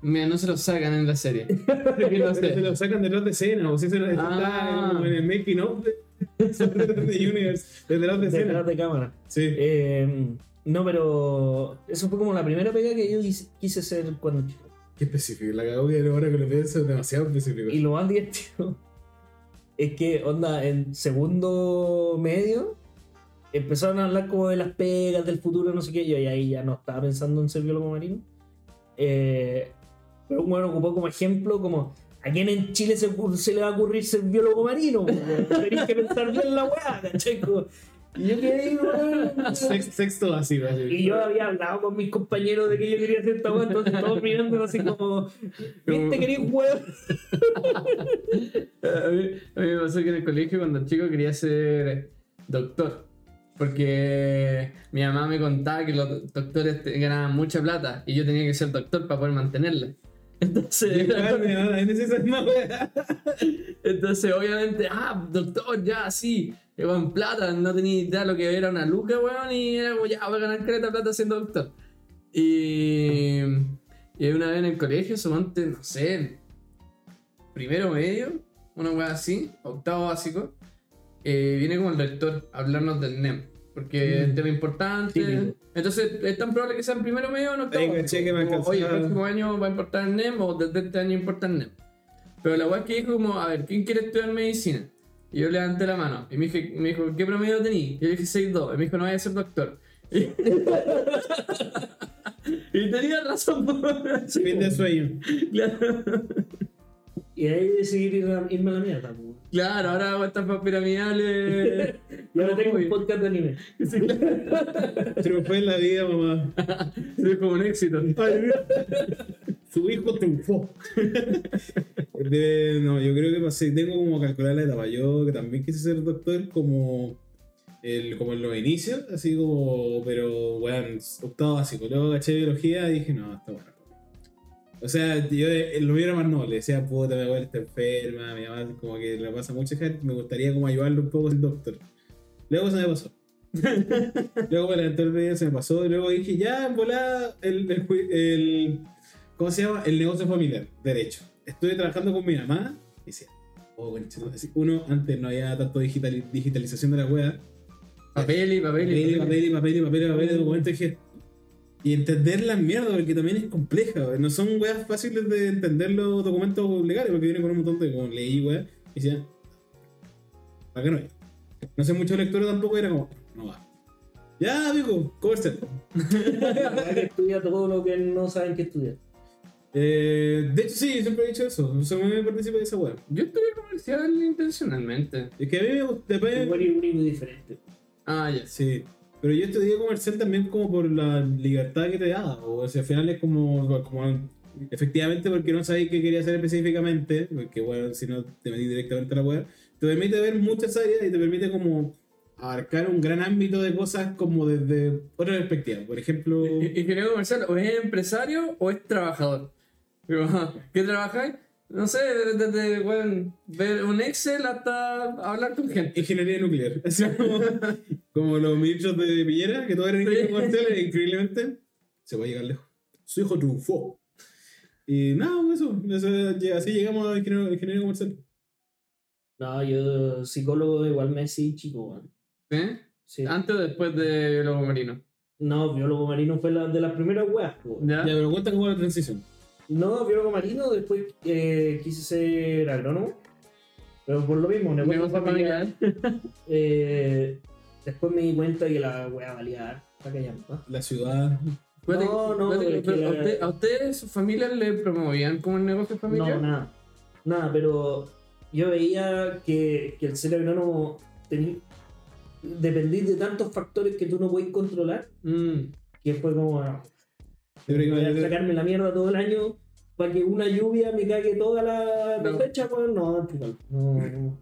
[SPEAKER 1] Mira, no se lo sacan en la serie. No
[SPEAKER 3] se lo sacan detrás de escena, o si se lo
[SPEAKER 1] Ah.
[SPEAKER 3] está en el making of de de Universe, detrás de escena.
[SPEAKER 2] Detrás de cámara.
[SPEAKER 3] Sí.
[SPEAKER 2] Eh, no, pero eso fue como la primera pega que yo quise, quise hacer cuando chico.
[SPEAKER 3] Qué específico, la cago que ahora que lo pienso es demasiado específico.
[SPEAKER 2] Y lo más divertido es que, onda, en segundo medio empezaron a hablar como de las pegas, del futuro, no sé qué. Yo y ahí ya no estaba pensando en ser biólogo marino. Eh, pero bueno, ocupó como ejemplo, como a quién en Chile se, le va a ocurrir ser biólogo marino. Tenéis que pensar bien la weá, ¿cachai? Y yo quedé weón.
[SPEAKER 3] Sex- Sexto vacío, así.
[SPEAKER 2] Y yo había hablado con mis compañeros de que yo quería hacer esta entonces todos mirándome así como, ¿viste querido weón?
[SPEAKER 1] A mí, a mí me pasó que en el colegio cuando chico quería ser doctor. Porque mi mamá me contaba que los doctores ganaban mucha plata y yo tenía que ser doctor para poder mantenerla. Entonces, entonces obviamente, ah, doctor, ya, sí, con plata, no tenía idea lo que era una luca, weón, y era como, ya, voy a ganar creta plata siendo doctor. Y, y una vez en el colegio, suponte, no sé, primero medio, una weá así, octavo básico, eh, viene como el rector a hablarnos del NEM. Porque es un tema importante. Entonces, es tan probable que sea en primero medio o en octavo.
[SPEAKER 3] Ahí caché que me
[SPEAKER 1] Como, Oye, el próximo año va a importar el NEM o desde este año importa el NEM. Pero la weá es que dijo como, a ver, ¿quién quiere estudiar medicina? Y yo levanté la mano. Y me, dije, me dijo, ¿qué promedio tení? Y yo dije 6'2". Y me dijo, no vaya a ser doctor. Y, y tenía razón. po.
[SPEAKER 3] Fin de sueño.
[SPEAKER 1] claro.
[SPEAKER 2] Y ahí decidí ir a- irme a la mierda. po.
[SPEAKER 1] Claro, ahora hago estas piramidales.
[SPEAKER 2] Y ahora tengo un podcast de anime.
[SPEAKER 1] Sí, claro.
[SPEAKER 3] Triunfé en la vida, mamá.
[SPEAKER 1] Es como un éxito.
[SPEAKER 3] Su hijo triunfó. De- no, yo creo que pasé, tengo como calcular la etapa. Yo que también quise ser doctor como, el, como en los inicios, así como, pero bueno, octavo básico. Luego caché biología y dije, no, está bueno. O sea, yo eh, lo mío era más noble, decía, puta, mi abuela está enferma, mi mamá como que le pasa gente, me gustaría como ayudarle un poco ser doctor. Luego se me pasó. luego me levanté el día, se me pasó, y luego dije, ya, volada, el, el, el- ¿cómo se llama? El negocio familiar, derecho. Estuve trabajando con mi mamá, y sí, Oh, Uno, antes no había tanto digital, digitalización de la wea.
[SPEAKER 1] Papel y papel y
[SPEAKER 3] Papel y papel y papel y papel y papel de documentos dije, Y entender la mierda, porque también es compleja. No son weas fáciles de entender los documentos legales, porque vienen con un montón de como leí, weas. Y decía, ¿para qué no hay? No sé mucho de lectura tampoco, era como, no va. Ya, amigo,
[SPEAKER 2] que estudia todo lo que no saben que estudiar.
[SPEAKER 3] Eh, de hecho, sí, siempre he dicho eso. O sea, me participa de esa wea.
[SPEAKER 1] Yo estudié comercial intencionalmente.
[SPEAKER 3] Es que a mí me gusta.
[SPEAKER 2] Diferente.
[SPEAKER 1] Ah, ya.
[SPEAKER 3] Sí. Pero yo estudié comercial también como por la libertad que te da. O sea, al final es como, como efectivamente porque no sabéis qué quería hacer específicamente, porque bueno, si no te metís directamente a la web, te permite ver muchas áreas y te permite como abarcar un gran ámbito de cosas como desde otra perspectiva. Por ejemplo,
[SPEAKER 1] I- Ingeniero comercial o es empresario o es trabajador. ¿Qué trabajáis? No sé, desde, weón, ver un Excel hasta hablar con gente.
[SPEAKER 3] ingeniería nuclear. Así como, como los ministros de Piñera, que todos eran ingenieros
[SPEAKER 1] Sí.
[SPEAKER 3] comerciales, increíblemente se va a llegar lejos. Su hijo triunfó. Y nada, eso, eso, ya- así llegamos a ingeniero, ingeniero comercial.
[SPEAKER 2] No, yo psicólogo igual me sí, chico, weón.
[SPEAKER 1] ¿Eh?
[SPEAKER 2] Sí.
[SPEAKER 1] Antes o después de biólogo marino.
[SPEAKER 2] No, biólogo marino fue la, de las primeras weas.
[SPEAKER 1] Ya,
[SPEAKER 3] pero cuenta cómo fue la transición.
[SPEAKER 2] No, biólogo marino, después eh, quise ser agrónomo. Pero por lo mismo, negocio familiar.
[SPEAKER 1] familiar.
[SPEAKER 2] Eh, después me di cuenta que la wea valía callampa.
[SPEAKER 3] La ciudad.
[SPEAKER 2] No, no,
[SPEAKER 1] pero ¿a, usted, ¿A ustedes, sus familias, le promovían como el negocio familiar?
[SPEAKER 2] No, nada. Nada, pero yo veía que, que el ser agrónomo tení- dependís de tantos factores que tú no puedes controlar,
[SPEAKER 1] Mm.
[SPEAKER 2] que fue como voy a sacarme la mierda todo el año para que una lluvia me cague toda la
[SPEAKER 1] No.
[SPEAKER 2] cosecha, pues no, no, no.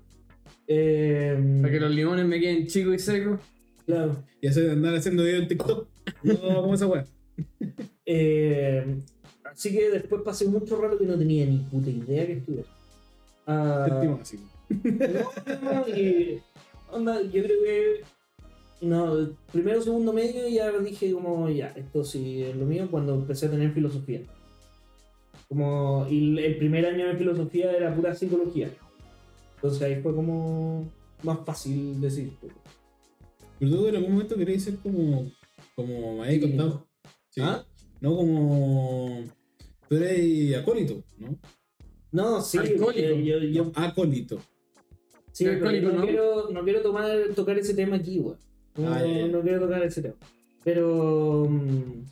[SPEAKER 2] Eh,
[SPEAKER 1] Para que los limones me queden chicos y secos.
[SPEAKER 2] claro.
[SPEAKER 3] Ya sé de andar haciendo videos en TikTok. No, como esa weá.
[SPEAKER 2] Eh, así que después pasé mucho rato que no tenía ni puta idea que estudiar. Ah,
[SPEAKER 3] Séptimo básico.
[SPEAKER 2] No, y onda, yo creo que no, primero segundo medio ya dije como ya, esto sí es lo mío cuando empecé a tener filosofía. Como y el- primer año de filosofía era pura psicología. Entonces ahí fue como más fácil decir.
[SPEAKER 3] Pero tú en algún momento querías ser como. Como
[SPEAKER 2] Sí.
[SPEAKER 3] contado. Sí.
[SPEAKER 2] ¿Ah?
[SPEAKER 3] No como. Tú eres acólito, ¿no?
[SPEAKER 2] No, sí,
[SPEAKER 1] Alcohólico.
[SPEAKER 2] yo, yo-
[SPEAKER 3] Acólito.
[SPEAKER 2] sí, pero
[SPEAKER 1] alcohólico,
[SPEAKER 2] no,
[SPEAKER 1] ¿no?
[SPEAKER 2] quiero, no quiero tomar, tocar ese tema aquí, güey.
[SPEAKER 3] Ah, ya.
[SPEAKER 2] no quiero tocar ese tema. Pero, mm,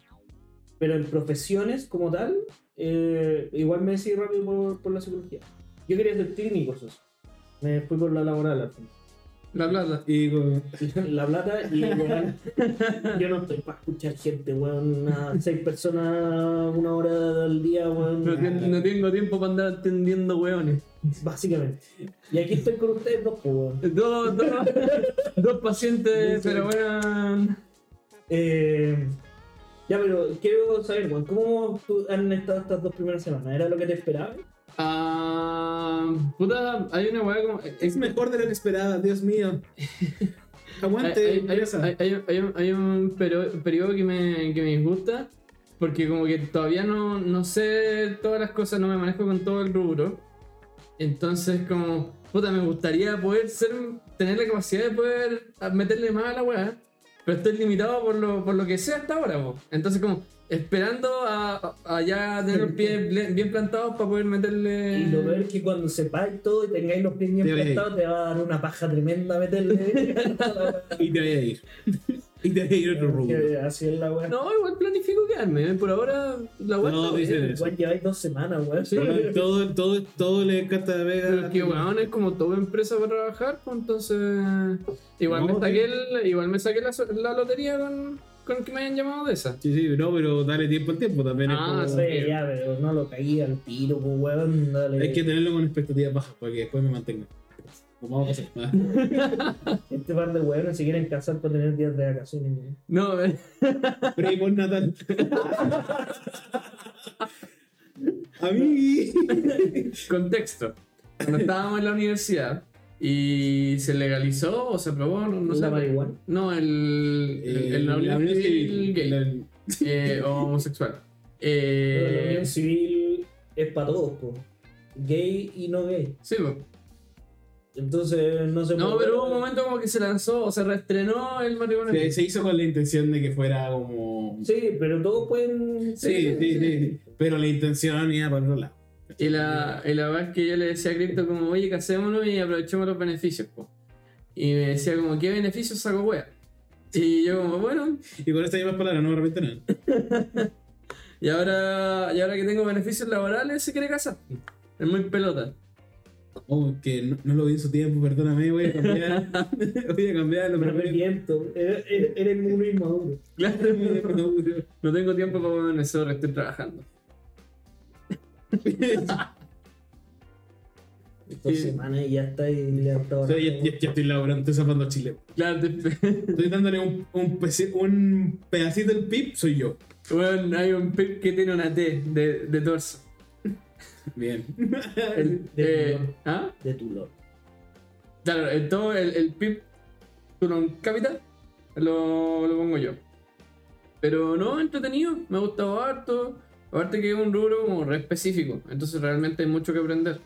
[SPEAKER 2] pero en profesiones como tal, eh, igual me decidí rápido por, por la psicología. Yo quería ser clínico, eso. Me fui por la laboral al fin.
[SPEAKER 1] La plata.
[SPEAKER 3] Y con.
[SPEAKER 2] La plata y weón, yo no estoy para escuchar gente, weón. a Seis personas una hora al día, weón.
[SPEAKER 1] No, ten- no tengo tiempo para andar atendiendo hueones.
[SPEAKER 2] Básicamente. Y aquí estoy con ustedes dos, pues, weón.
[SPEAKER 1] Dos, dos, dos pacientes,
[SPEAKER 2] Sí.
[SPEAKER 1] pero bueno.
[SPEAKER 2] Eh, ya, pero quiero saber, weón, ¿cómo tú- han estado estas dos primeras semanas? ¿Era lo que te esperabas?
[SPEAKER 1] Ah, puta, hay una weá como.
[SPEAKER 3] Es mejor de lo que esperaba, Dios mío. Aguante,
[SPEAKER 1] hay- hay- hay- un- hay un periodo que me, que me disgusta porque como que todavía no, no sé todas las cosas, no me manejo con todo el rubro. Entonces como, puta, me gustaría poder ser, tener la capacidad de poder meterle más a la weá, pero estoy limitado por lo, por lo que sé hasta ahora. po. Entonces como, esperando a, a ya tener los pies bien plantados para poder meterle...
[SPEAKER 2] Y lo peor es que cuando sepáis todo y tengáis los pies bien
[SPEAKER 3] Te
[SPEAKER 2] plantados, te va a dar una paja tremenda meterle.
[SPEAKER 3] Y te voy a ir. y te voy a ir otro rubro.
[SPEAKER 2] Así es la weá.
[SPEAKER 1] No, igual planifico quedarme, ¿eh? por ahora la weá
[SPEAKER 3] No,
[SPEAKER 1] está
[SPEAKER 3] dice
[SPEAKER 1] bien.
[SPEAKER 3] eso.
[SPEAKER 2] Igual lleváis dos semanas, weón.
[SPEAKER 1] Sí.
[SPEAKER 3] Todo, todo, todo le encanta
[SPEAKER 1] Pero
[SPEAKER 3] Vega.
[SPEAKER 1] es que weón es como toda empresa para trabajar, pues entonces. Igual
[SPEAKER 3] No,
[SPEAKER 1] me saqué el, igual me saqué la, la lotería con, con que me hayan llamado de esa.
[SPEAKER 3] Sí, sí, no, pero dale tiempo al tiempo también. es
[SPEAKER 1] Ah,
[SPEAKER 3] como-
[SPEAKER 2] Sí, ya, pero no lo caí al tiro, pues, weón. Dale.
[SPEAKER 3] Hay que tenerlo con expectativas bajas para que después me mantenga. Como vamos a pasar.
[SPEAKER 2] Este par de weones se quieren casar para tener días de vacaciones.
[SPEAKER 1] No, eh,
[SPEAKER 3] Pre por Natal. A mí.
[SPEAKER 1] contexto. Cuando estábamos en la universidad y se legalizó o se aprobó, no, no sé.
[SPEAKER 2] ¿La marihuana?
[SPEAKER 1] No, el, el, el- la unión
[SPEAKER 3] unión
[SPEAKER 1] civil gay eh, o homosexual.
[SPEAKER 2] Pero la
[SPEAKER 1] Eh,
[SPEAKER 2] unión civil es para todos, pues. Gay y no gay.
[SPEAKER 1] sí, pues.
[SPEAKER 2] Entonces no se
[SPEAKER 1] No,
[SPEAKER 2] puede-
[SPEAKER 1] pero hubo un momento como que se lanzó o se reestrenó el Mario Bros.
[SPEAKER 3] Se, se hizo con la intención de que fuera como.
[SPEAKER 2] Sí, pero todos pueden.
[SPEAKER 3] Sí, sí, sí. Pero la intención iba para otro lado.
[SPEAKER 1] Y la, y la verdad es que yo le decía a Crypto como, oye, casémonos y aprovechemos los beneficios, po. Y me decía como, ¿qué beneficios saco wea? Y yo como, bueno,
[SPEAKER 3] Y con esta misma palabra no me arrepiento nada.
[SPEAKER 1] y ahora, y ahora que tengo beneficios laborales se quiere casar. Es muy pelota.
[SPEAKER 3] Oh, que no, no lo vi en su tiempo, perdóname, voy a cambiar. voy a cambiar, lo
[SPEAKER 2] Me arrepiento. Eres eres muy inmaduro.
[SPEAKER 1] Claro, no tengo tiempo para ponerme eso, estoy trabajando.
[SPEAKER 2] Dos semanas y ya está y le ha estado.
[SPEAKER 3] O sea, ya, ya- ya estoy laburando, estoy zapando Chile.
[SPEAKER 1] Claro, te-
[SPEAKER 3] Estoy dándole un, un, pece- un pedacito del pip, soy yo.
[SPEAKER 1] bueno, hay un pip que tiene una T de, de torso.
[SPEAKER 3] Bien.
[SPEAKER 1] El-
[SPEAKER 2] De
[SPEAKER 1] eh,
[SPEAKER 2] tu
[SPEAKER 1] ¿ah?
[SPEAKER 2] De tu lord.
[SPEAKER 1] Claro, el, todo el, el pip Tulon Capital lo, lo pongo yo. Pero no, entretenido, me ha gustado harto. Aparte que es un rubro como re específico, entonces realmente hay mucho que aprender.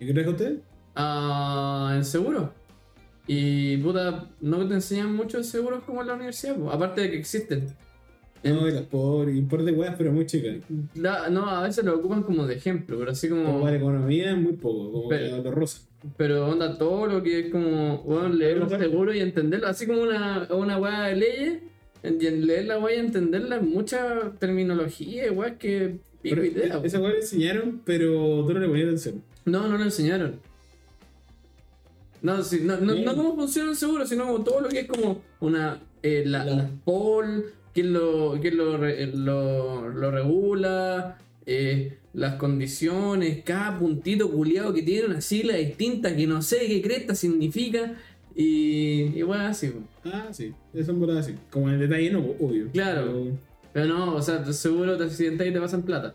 [SPEAKER 3] ¿Y qué trajo usted?
[SPEAKER 1] Ah, en seguro. Y puta, no te enseñan mucho de seguros como en la universidad, po, aparte de que existen.
[SPEAKER 3] No, de las por, y por de weas, pero muy chicas.
[SPEAKER 1] La- no, a veces lo ocupan como de ejemplo, pero así
[SPEAKER 3] Como
[SPEAKER 1] como.
[SPEAKER 3] para economía, muy poco, como
[SPEAKER 1] Pero-
[SPEAKER 3] que rosa.
[SPEAKER 1] Pero onda todo lo que es como, bueno, leer los seguros y entenderlo, así como una, una weá de leyes, y en leer la weá y entenderla, mucha terminología, weá que
[SPEAKER 3] Pero
[SPEAKER 1] idea.
[SPEAKER 3] esa wea le enseñaron, pero tú no le ponías atención.
[SPEAKER 1] No, no lo enseñaron. No, sí, no, no, no cómo funciona el seguro, sino como todo lo que es como una. eh, la,
[SPEAKER 2] La-
[SPEAKER 1] la pol, quién lo, quién lo, lo, lo regula, eh, las condiciones, cada puntito culiado que tiene una sigla distinta que no sé qué cresta significa. Y, y bueno, así.
[SPEAKER 3] Ah, sí, eso es verdad así. Como en el detalle, no, obvio.
[SPEAKER 1] Claro.
[SPEAKER 3] Pero
[SPEAKER 1] Pero no, o sea, seguro te accidentas y te pasan plata.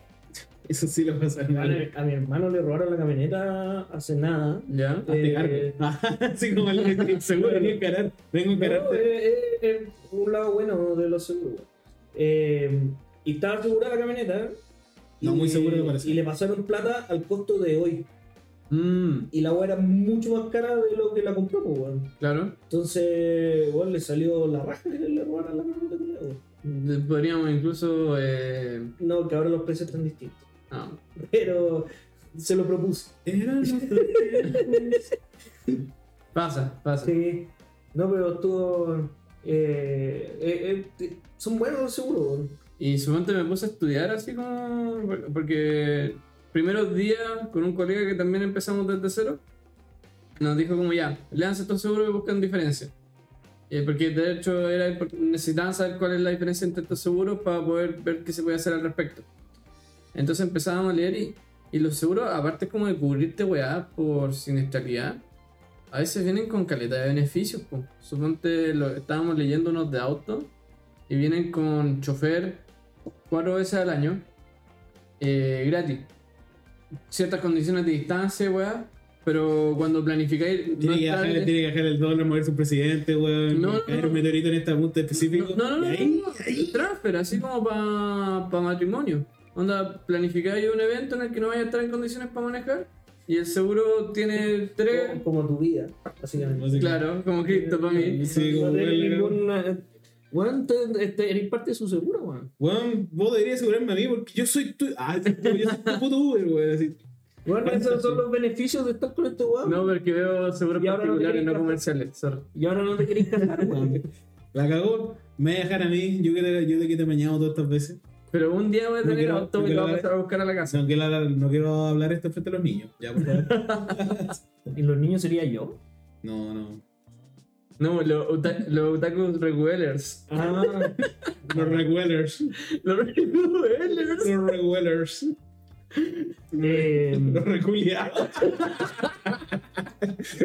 [SPEAKER 3] eso sí lo pasa
[SPEAKER 2] A mi- A mi hermano le robaron la camioneta hace nada.
[SPEAKER 1] ¿Ya?
[SPEAKER 3] Hazte
[SPEAKER 2] Eh,
[SPEAKER 3] cargo. Así como el seguro venía a encarar. Vengo a
[SPEAKER 2] No,
[SPEAKER 3] encararte.
[SPEAKER 2] eh, eh, eh, un lado bueno de los seguros. Eh, y estaba asegurada la camioneta.
[SPEAKER 3] No, muy seguro me parece.
[SPEAKER 2] Y le pasaron plata al costo de hoy.
[SPEAKER 1] Mmm,
[SPEAKER 2] Y la weá era mucho más cara de lo que la compró, pues, weón.
[SPEAKER 1] claro.
[SPEAKER 2] Entonces, weón, le salió la raja que le robaron la camioneta, weón.
[SPEAKER 1] Podríamos incluso. Eh,
[SPEAKER 2] No, que ahora los precios están distintos.
[SPEAKER 1] ah,
[SPEAKER 2] Pero se lo propuse.
[SPEAKER 3] Eran
[SPEAKER 1] pasa, pasa.
[SPEAKER 2] Sí. No, pero estuvo. Eh, eh, son buenos los seguros, weón.
[SPEAKER 1] Y suponte me puse a estudiar así como. Porque primeros días con un colega que también empezamos desde cero, nos dijo como ya, leanse estos seguros y buscan diferencias. Eh, porque de hecho era, necesitaban saber cuál es la diferencia entre estos seguros para poder ver qué se puede hacer al respecto. Entonces empezábamos a leer y, y los seguros, aparte como de cubrirte weá por siniestralidad, a veces vienen con calidad de beneficios. po. Suponte lo, estábamos leyendo unos de auto y vienen con chofer cuatro veces al año eh, gratis. Ciertas condiciones de distancia, weá. Pero cuando planificáis. no
[SPEAKER 3] Tiene que, bajar, tiene que bajar el dólar, mover su presidente, weón.
[SPEAKER 1] No, no,
[SPEAKER 3] caer
[SPEAKER 1] no.
[SPEAKER 3] un meteorito en este punto específico.
[SPEAKER 1] No, no, no,
[SPEAKER 3] Y
[SPEAKER 1] no,
[SPEAKER 3] ahí,
[SPEAKER 1] no, transfer, así como para matrimonio. Onda, planificáis un evento en el que no vaya a estar en condiciones para manejar y el seguro tiene tres.
[SPEAKER 2] Como, como tu vida, básicamente.
[SPEAKER 3] Así que-
[SPEAKER 1] Claro, como Cristo para mí.
[SPEAKER 3] Sí,
[SPEAKER 2] no
[SPEAKER 3] como el-
[SPEAKER 2] ninguna. Weón, eres parte de su seguro, weón.
[SPEAKER 3] Weón, vos deberías asegurarme a mí porque yo soy tu. Ah, yo soy tu puto Uber, weón. Así.
[SPEAKER 2] Weón, esos son los beneficios de estar con este weón.
[SPEAKER 1] No, porque veo seguros
[SPEAKER 2] no
[SPEAKER 1] particulares, no
[SPEAKER 2] casar.
[SPEAKER 1] comerciales. sorry.
[SPEAKER 2] Y ahora no te querés casar, weón.
[SPEAKER 3] La cagó. Me voy a dejar a mí. Yo que te, yo de que te mañado todas estas veces.
[SPEAKER 1] Pero un día voy a
[SPEAKER 3] No
[SPEAKER 1] tener
[SPEAKER 3] quiero-
[SPEAKER 1] auto
[SPEAKER 3] no
[SPEAKER 1] y lo voy a pasar a buscar a la casa.
[SPEAKER 3] No quiero, hablar, no quiero hablar esto frente a los niños. Ya, por favor.
[SPEAKER 2] ¿Y los niños sería yo?
[SPEAKER 3] No, no.
[SPEAKER 1] No, los uta- los otakus regulars.
[SPEAKER 2] Ah,
[SPEAKER 3] Los regulars.
[SPEAKER 1] Los regulars.
[SPEAKER 3] Los regulars.
[SPEAKER 2] eh,
[SPEAKER 3] Los reculiados.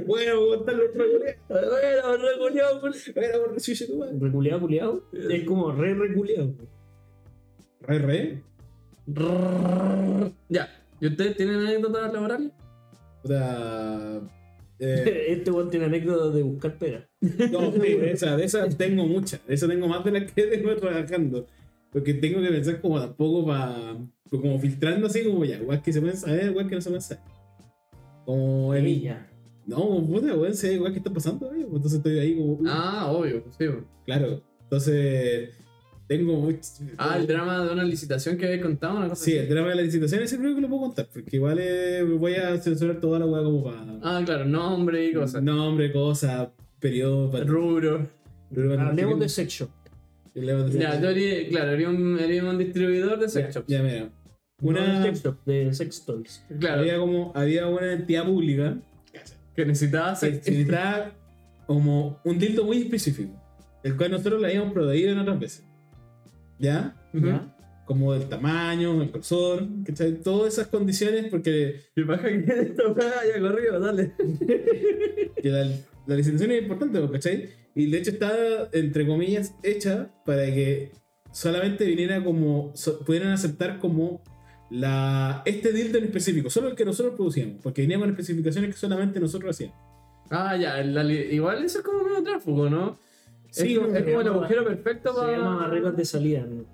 [SPEAKER 3] bueno, ¿cómo están los reculiados?
[SPEAKER 1] Bueno.
[SPEAKER 3] Bueno, por chuche tu madre.
[SPEAKER 2] reculeado, culeado. Es como re reculeado.
[SPEAKER 3] Re, re.
[SPEAKER 1] Ya. ¿Y ustedes tienen anécdotas laborales?
[SPEAKER 3] Puta. Eh,
[SPEAKER 2] Este weón tiene anécdotas de buscar pega.
[SPEAKER 3] no, sí, de esas de esas tengo muchas. De esas tengo más de las que tengo trabajando. Porque tengo que pensar como tampoco para. Como filtrando así, como ya, igual que se pueden saber, igual que no se pueden saber. Como el. No, puta, weón, sé igual qué está pasando. Entonces estoy ahí como. uh,
[SPEAKER 1] Ah, obvio, sí.
[SPEAKER 3] Claro. Entonces, tengo mucho.
[SPEAKER 1] Ah, el drama de una licitación que había contado, una cosa
[SPEAKER 3] Sí,
[SPEAKER 1] así.
[SPEAKER 3] el drama de la licitación, ese creo que lo puedo contar, porque igual eh, voy a censurar toda la weá como para.
[SPEAKER 1] Ah, claro, nombre y cosas.
[SPEAKER 3] Nombre, cosa, periodo, pat-
[SPEAKER 1] Rubro.
[SPEAKER 3] rubro,
[SPEAKER 2] Hablemos de sex shop.
[SPEAKER 1] Ya, claro, eres un, eres un distribuidor de sex
[SPEAKER 3] Ya,
[SPEAKER 1] shops.
[SPEAKER 3] ya, mira. Una,
[SPEAKER 2] de sex shop, de sex toys.
[SPEAKER 1] Claro,
[SPEAKER 3] había como había una entidad pública
[SPEAKER 1] que necesitaba
[SPEAKER 3] que
[SPEAKER 1] sex
[SPEAKER 3] necesitaba como un dildo muy específico, el cual nosotros le habíamos proveído en otras veces. ¿Ya?
[SPEAKER 2] ¿Ya?
[SPEAKER 3] Como del tamaño, el grosor, ¿cachai? Todas esas condiciones, porque
[SPEAKER 1] ¿Qué pasa que esta weá haya corrido? Dale.
[SPEAKER 3] que la, la licitación es importante, ¿cachai? Y de hecho está, entre comillas, hecha para que solamente viniera como, so- pudieran aceptar como la, este dildo en específico, solo el que nosotros producíamos, porque venía con especificaciones que solamente nosotros hacíamos.
[SPEAKER 1] Ah, ya, la igual eso es como medio tráfico, ¿no?
[SPEAKER 3] Sí,
[SPEAKER 1] es, como,
[SPEAKER 3] no,
[SPEAKER 1] es como el
[SPEAKER 2] se
[SPEAKER 1] agujero perfecto
[SPEAKER 2] Se
[SPEAKER 1] para.
[SPEAKER 2] llama reglas de salida. ¿no?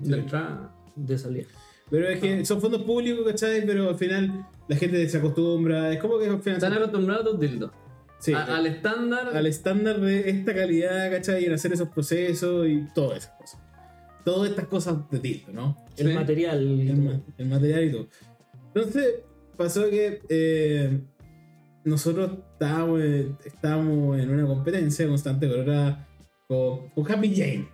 [SPEAKER 1] de entrada.
[SPEAKER 2] De salida.
[SPEAKER 3] Pero es que son fondos públicos, ¿cachai? Pero al final la gente se acostumbra, es como que al final...
[SPEAKER 1] Están acostumbrados a tus dildos.
[SPEAKER 3] Sí,
[SPEAKER 1] A- al estándar.
[SPEAKER 3] al estándar de esta calidad, ¿cachai? Y en hacer esos procesos y todas esas cosas. Todas estas cosas de dildo, ¿no?
[SPEAKER 2] El
[SPEAKER 1] Sí.
[SPEAKER 2] material.
[SPEAKER 3] el, ma- el material y todo. Entonces, pasó que eh, nosotros estábamos, estábamos en una competencia constante con, otra- con, con Happy Jane.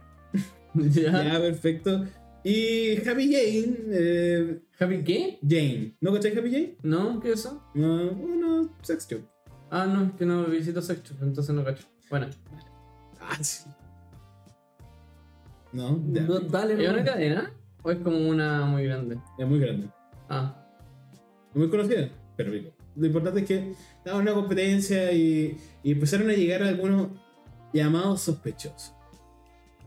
[SPEAKER 1] ya.
[SPEAKER 3] Ya, perfecto. Y Happy Jane, eh,
[SPEAKER 1] ¿Happy qué?
[SPEAKER 3] Jane, ¿no cachai Happy Jane?
[SPEAKER 1] ¿No? ¿Qué es eso?
[SPEAKER 3] No, bueno, sex.
[SPEAKER 1] Ah, no, es que no visito sex entonces no cacho. Bueno,
[SPEAKER 3] Ah, sí. No, ya.
[SPEAKER 2] No, dale,
[SPEAKER 1] ¿es una cadena? ¿O es como una muy grande?
[SPEAKER 3] Es muy grande.
[SPEAKER 1] Ah,
[SPEAKER 3] muy conocida, pero rico. Lo importante es que estaba en una competencia y, y empezaron a llegar algunos llamados sospechosos.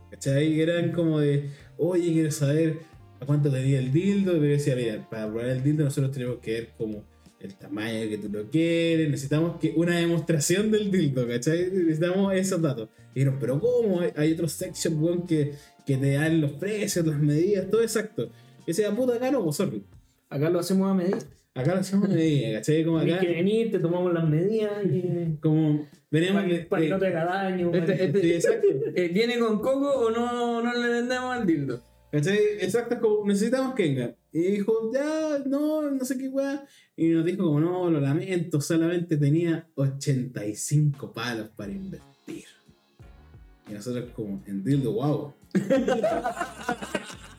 [SPEAKER 3] ¿Cachai? Que eran como de, oye, quiero saber a cuánto tenía el dildo. Pero yo decía, mira, para probar el dildo nosotros tenemos que ver como el tamaño que tú lo quieres. Necesitamos que una demostración del dildo, ¿cachai? Necesitamos esos datos. Y dijeron, pero ¿cómo? Hay, otros sex shop, que te dan los precios, las medidas, todo exacto. Y decía, puta, acá no, pues sorry.
[SPEAKER 2] Acá lo hacemos a medida.
[SPEAKER 3] Acá lo hacemos medida, ¿cachai? Como
[SPEAKER 2] Tienes
[SPEAKER 3] acá.
[SPEAKER 2] que venir, te tomamos las medidas y.
[SPEAKER 3] Como veníamos
[SPEAKER 2] Para que, para que no te haga daño.
[SPEAKER 1] Este- este-
[SPEAKER 3] exacto.
[SPEAKER 1] eh, ¿viene con coco o no, no le vendemos al dildo?
[SPEAKER 3] ¿Cachai? Exacto, es como necesitamos que venga. Y dijo, ya, no, no sé qué weá. Y nos dijo como, no, lo lamento, solamente tenía 85 palos para invertir. Y nosotros como, en dildo, wow.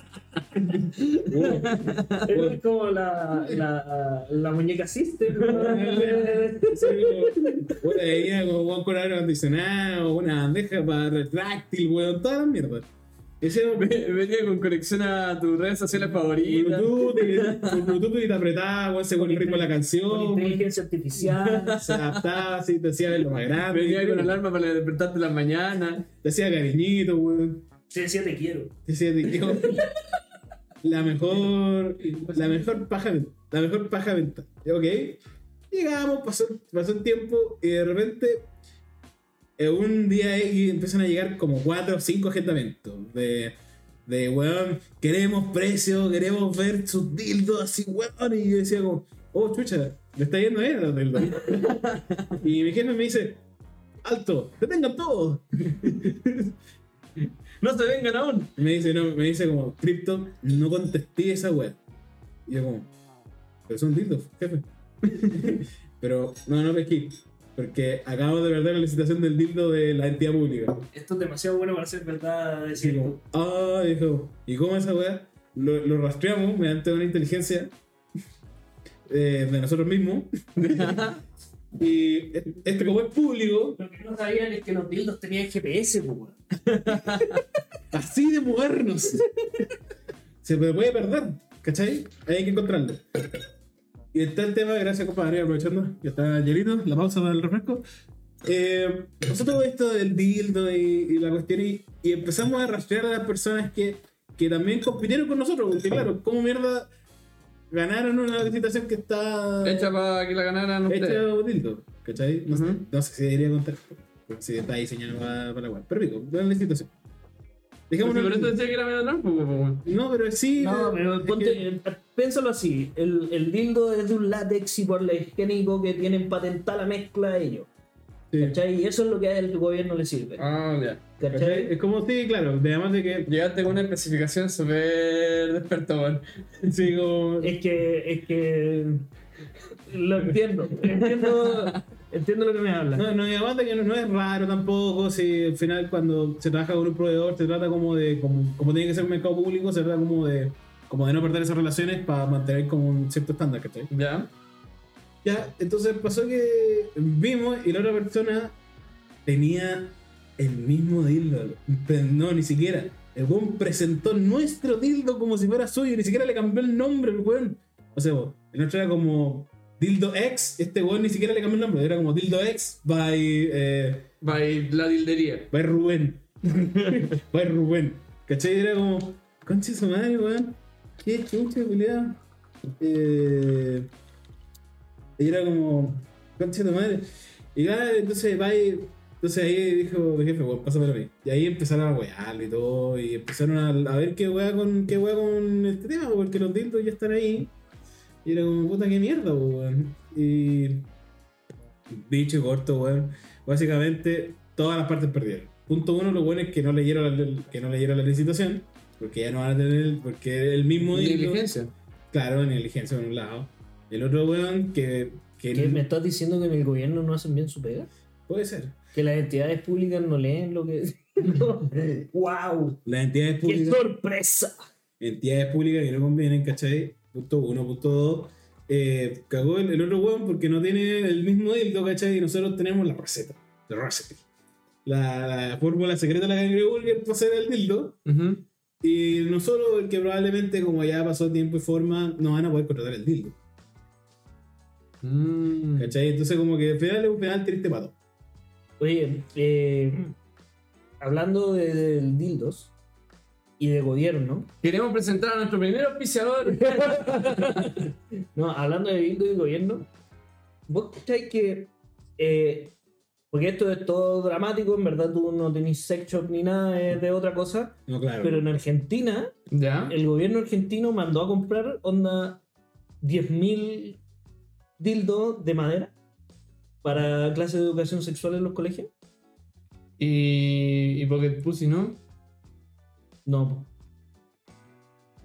[SPEAKER 2] Es como la, la, la muñeca Sister. ¿no?
[SPEAKER 3] Bueno, venía como con aire acondicionado, una bandeja para retráctil, weón, toda la mierda. Decíamos,
[SPEAKER 1] Venía con conexión a tus redes sociales favoritas.
[SPEAKER 3] Bluetooth, Bluetooth y te apretaba, weón, según el ritmo de la canción.
[SPEAKER 2] inteligencia artificial.
[SPEAKER 3] se adaptaba, así, te hacía ver lo más grande.
[SPEAKER 1] Venía con alarma para despertarte en las mañanas.
[SPEAKER 3] Te hacía cariñito, weón.
[SPEAKER 2] Se decía te quiero.
[SPEAKER 3] Decía, te quiero. La mejor. La mejor paja. La mejor paja venta. Ok. Llegamos, pasó, pasó el tiempo y de repente. eh, un día empiezan a llegar como 4 o 5 agendamientos. De. De weón, queremos precio, queremos ver sus dildos así, weón. Y yo decía como, oh chucha, le está yendo bien los dildos. y mi jefe me dice, alto, detengan todo.
[SPEAKER 1] No se vengan aún.
[SPEAKER 3] Me dice, no, me dice como, Crypto, no contesté esa web. Y yo como, pero son dildos, jefe. pero no, no pesqué. Porque acabo de perder la licitación del dildo de la entidad pública.
[SPEAKER 2] Esto es demasiado bueno para ser verdad.
[SPEAKER 3] Así
[SPEAKER 2] Decir,
[SPEAKER 3] como, ah, dijo, ¿y cómo esa weá? Lo, lo rastreamos mediante una inteligencia eh, de nosotros mismos. y este como es público,
[SPEAKER 2] Lo que no sabían es que los dildos tenían GPS, pues,
[SPEAKER 3] así de modernos. Se puede puede perder, ¿cachai? Hay que encontrarlo. Y está el tema, gracias compadre, aprovechando, ya está llenito, la pausa para el refresco. Eh, todo esto del dildo y, y la cuestión y, y empezamos a rastrear a las personas que, que también compitieron con nosotros, porque claro, ¿cómo mierda ganaron una licitación que está
[SPEAKER 1] Hecha para que la ganaran
[SPEAKER 3] hecha
[SPEAKER 1] ustedes.
[SPEAKER 3] de dildo? ¿Cachai? No, sé- no sé si debería contar, si está diseñado para, para la web, pero rico, buena licitación. En
[SPEAKER 1] eso
[SPEAKER 3] el-
[SPEAKER 1] decía que era medio weón.
[SPEAKER 3] No, pero sí.
[SPEAKER 2] No,
[SPEAKER 3] eh,
[SPEAKER 2] pero
[SPEAKER 3] es
[SPEAKER 2] ponte,
[SPEAKER 3] que-
[SPEAKER 2] eh, piénsalo así. El, el dildo es de un látex hipoalergénico que tienen patentada la mezcla ellos.
[SPEAKER 3] Sí.
[SPEAKER 2] ¿Cachai? Y eso es lo que al gobierno le sirve.
[SPEAKER 1] Ah, ya.
[SPEAKER 3] ¿Cachai?
[SPEAKER 2] ¿Cachai?
[SPEAKER 3] Es como, sí, claro. Además de que.
[SPEAKER 1] Llegaste con una especificación súper desperto, weón.
[SPEAKER 3] Sí, como.
[SPEAKER 2] Es que, es que lo entiendo. Entiendo, entiendo lo que me habla.
[SPEAKER 3] No, no, y además de que no, no es raro tampoco, si al final cuando se trabaja con un proveedor se trata como de, como, como tiene que ser un mercado público, se trata como de, como de no perder esas relaciones para mantener como un cierto estándar, ¿cachai?
[SPEAKER 1] Ya.
[SPEAKER 3] Ya, entonces pasó que vimos y la otra persona tenía el mismo dildo. Pero No, ni siquiera. El weón presentó nuestro dildo como si fuera suyo, ni siquiera le cambió el nombre el weón. O sea, el nuestro era como Dildo X, este weón ni siquiera le cambió el nombre, era como Dildo X by, eh,
[SPEAKER 1] By la dildería.
[SPEAKER 3] by Rubén. by Rubén. ¿Cachai? Era como, concha su madre, weón. Qué chucha, culiado. Eh, y era como, concha de madre. Y ya, entonces va y- Entonces ahí dijo mi jefe, weón, pásamelo a mí. Y ahí empezaron a wearlo y todo. Y empezaron a, a ver qué weá con, qué weá con este tema, porque los dildos ya están ahí. Y era como, puta, qué mierda, weón. Y. Dicho y corto, weón. Básicamente, todas las partes perdieron. Punto uno, lo bueno es que no leyeron la, que no leyeron la licitación. Porque ya no van a tener. Porque el mismo dildo.
[SPEAKER 1] Negligencia.
[SPEAKER 3] Claro, negligencia por un lado. El otro weón que. que
[SPEAKER 2] ¿Qué, ¿Me estás diciendo que en el gobierno no hacen bien su pega?
[SPEAKER 3] Puede ser.
[SPEAKER 2] Que las entidades públicas no leen lo que. ¡Wow!
[SPEAKER 3] Las entidades
[SPEAKER 2] ¡Qué
[SPEAKER 3] públicas.
[SPEAKER 2] sorpresa!
[SPEAKER 3] entidades públicas que no convienen, ¿cachai? Punto uno, punto dos. Eh, cagó el, el otro weón porque no tiene el mismo dildo, ¿cachai? Y nosotros tenemos la receta, la recipe. La, la fórmula secreta de la Angry Burger para hacer el dildo.
[SPEAKER 1] Ujú.
[SPEAKER 3] Y nosotros, que probablemente, como ya pasó tiempo y forma, no van a poder contratar el dildo,
[SPEAKER 1] Mm.
[SPEAKER 3] ¿cachai? Entonces, como que al final es un final triste pato.
[SPEAKER 2] Oye, eh, hablando de, del dildos y de gobierno,
[SPEAKER 1] Queremos presentar a nuestro primer auspiciador.
[SPEAKER 2] no, hablando de dildos y gobierno, vos cachai que. eh, porque esto es todo dramático, en verdad tú no tenés sex shop ni nada de, de otra cosa,
[SPEAKER 3] No, claro.
[SPEAKER 2] pero en Argentina,
[SPEAKER 1] ya.
[SPEAKER 2] el gobierno argentino mandó a comprar onda 10.000 dildos de madera para clases de educación sexual en los colegios.
[SPEAKER 1] Y, y Pocket Pussy, ¿no?
[SPEAKER 2] No, po.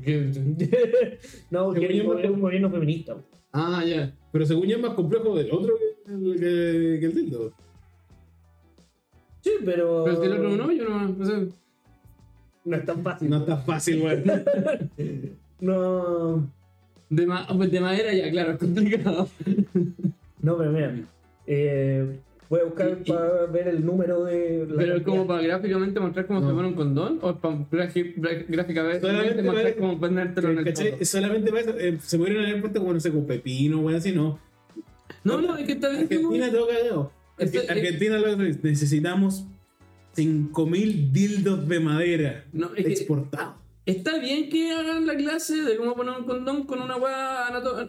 [SPEAKER 1] Que-
[SPEAKER 2] no,
[SPEAKER 3] yo,
[SPEAKER 2] es un gobierno feminista. po.
[SPEAKER 1] Ah, ya.
[SPEAKER 3] Pero según yo es más complejo del otro que, el- que- que el dildo.
[SPEAKER 2] Sí, pero.
[SPEAKER 1] Pero el otro no, yo no. no sé.
[SPEAKER 2] No es tan fácil.
[SPEAKER 3] No está fácil, weón.
[SPEAKER 2] No.
[SPEAKER 1] De, ma- de madera, ya, claro, es complicado.
[SPEAKER 2] No, pero mira. eh, voy a buscar
[SPEAKER 1] Y- y-
[SPEAKER 2] para ver el número de. la
[SPEAKER 1] Pero es como para gráficamente mostrar cómo
[SPEAKER 3] No.
[SPEAKER 1] se pone un condón o es para gráficamente
[SPEAKER 3] Solamente
[SPEAKER 1] mostrar
[SPEAKER 3] para-
[SPEAKER 1] cómo ponértelo en el foto.
[SPEAKER 3] Solamente para eso, eh, se pudieron haber puesto como, no sé, con pepino, weón, así, no.
[SPEAKER 1] No, no, es que está bien.
[SPEAKER 3] Argentina todo cagado. Arge- Argentina lo que necesitamos 5.000 dildos de madera
[SPEAKER 1] No,
[SPEAKER 3] exportados.
[SPEAKER 1] Está bien que hagan la clase de cómo poner un condón con una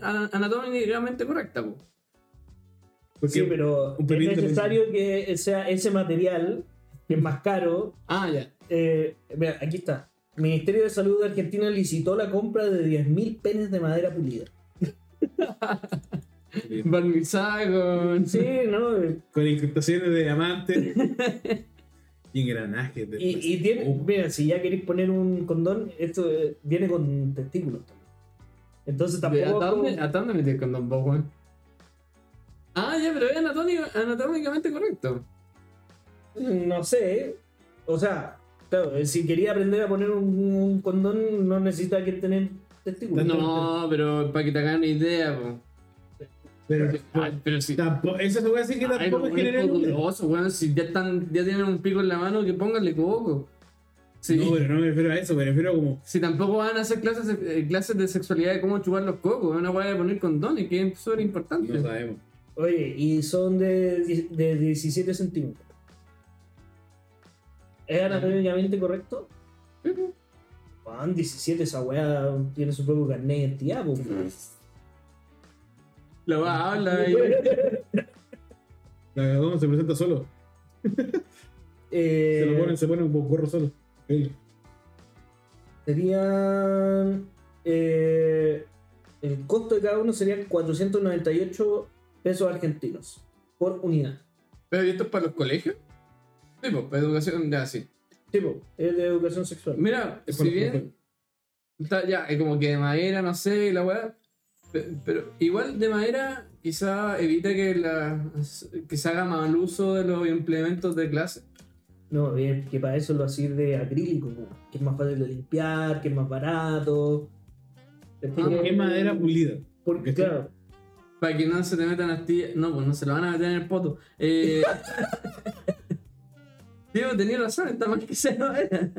[SPEAKER 1] ana- anatómicamente correcta, po.
[SPEAKER 3] Porque
[SPEAKER 2] Sí, pero es necesario que sea ese material, que es más caro.
[SPEAKER 1] Ah, ya.
[SPEAKER 2] eh, mira, aquí está. Ministerio de Salud de Argentina licitó la compra de 10.000 penes de madera pulida.
[SPEAKER 1] Barnizada con.
[SPEAKER 2] Sí, ¿no?
[SPEAKER 3] con incrustaciones de diamantes y engranajes. De
[SPEAKER 2] Y, y tiene, mira, si ya queréis poner un condón, esto eh, viene con testículos también. Entonces
[SPEAKER 1] ¿De
[SPEAKER 2] tampoco.
[SPEAKER 1] ¿A
[SPEAKER 2] es
[SPEAKER 1] dónde,
[SPEAKER 2] como-
[SPEAKER 1] ¿A dónde metes el condón, vos, weón? Ah, ya, pero es anatómicamente correcto.
[SPEAKER 2] No sé. O sea, claro, eh, si quería aprender a poner un, un condón, no necesita que tener testículos.
[SPEAKER 1] No, pero para que te hagan una idea, po.
[SPEAKER 3] Pero,
[SPEAKER 1] Ay, pero si.
[SPEAKER 3] tampoco, eso se puede decir que
[SPEAKER 1] Ay,
[SPEAKER 3] tampoco
[SPEAKER 1] no,
[SPEAKER 3] es general.
[SPEAKER 1] poderoso, weón. Si ya están, ya tienen un pico en la mano, que pónganle coco. Sí.
[SPEAKER 3] No, pero no me refiero a eso, me refiero a como.
[SPEAKER 1] Si tampoco van a hacer clases, eh, clases de sexualidad de cómo chupar los cocos, es una weá de poner condones, que es súper importante.
[SPEAKER 3] No sabemos.
[SPEAKER 2] Oye, y son de, de 17 centímetros. ¿Es anatómicamente correcto? Juan, 17, esa weá tiene su propio carnet de identidad, po.
[SPEAKER 1] La va habla y.
[SPEAKER 3] La cagó, se presenta solo. Se
[SPEAKER 2] Eh,
[SPEAKER 3] lo ponen, se pone un gorro solo. Él.
[SPEAKER 2] Serían. eh, el costo de cada uno serían 498 pesos argentinos por unidad.
[SPEAKER 1] ¿Pero y esto es para los colegios? Sí, pues, para educación, ya, sí.
[SPEAKER 2] Tipo, es de educación sexual.
[SPEAKER 1] Mira,
[SPEAKER 3] Es
[SPEAKER 1] si bien. Está ya, es como que de madera, no sé, y la weá. Pe- Pero igual de madera quizá evita que, la, que se haga mal uso de los implementos de clase.
[SPEAKER 2] No, bien, que para eso lo hacía de acrílico, que es más fácil de limpiar, que es más barato.
[SPEAKER 1] Ah,
[SPEAKER 2] que-
[SPEAKER 3] ¿Qué madera pulida?
[SPEAKER 2] Porque, claro,
[SPEAKER 1] Para que no se te metan astillas. No, pues no se lo van a meter en el poto. Eh... Diego, tenía razón, está mal que sea de madera.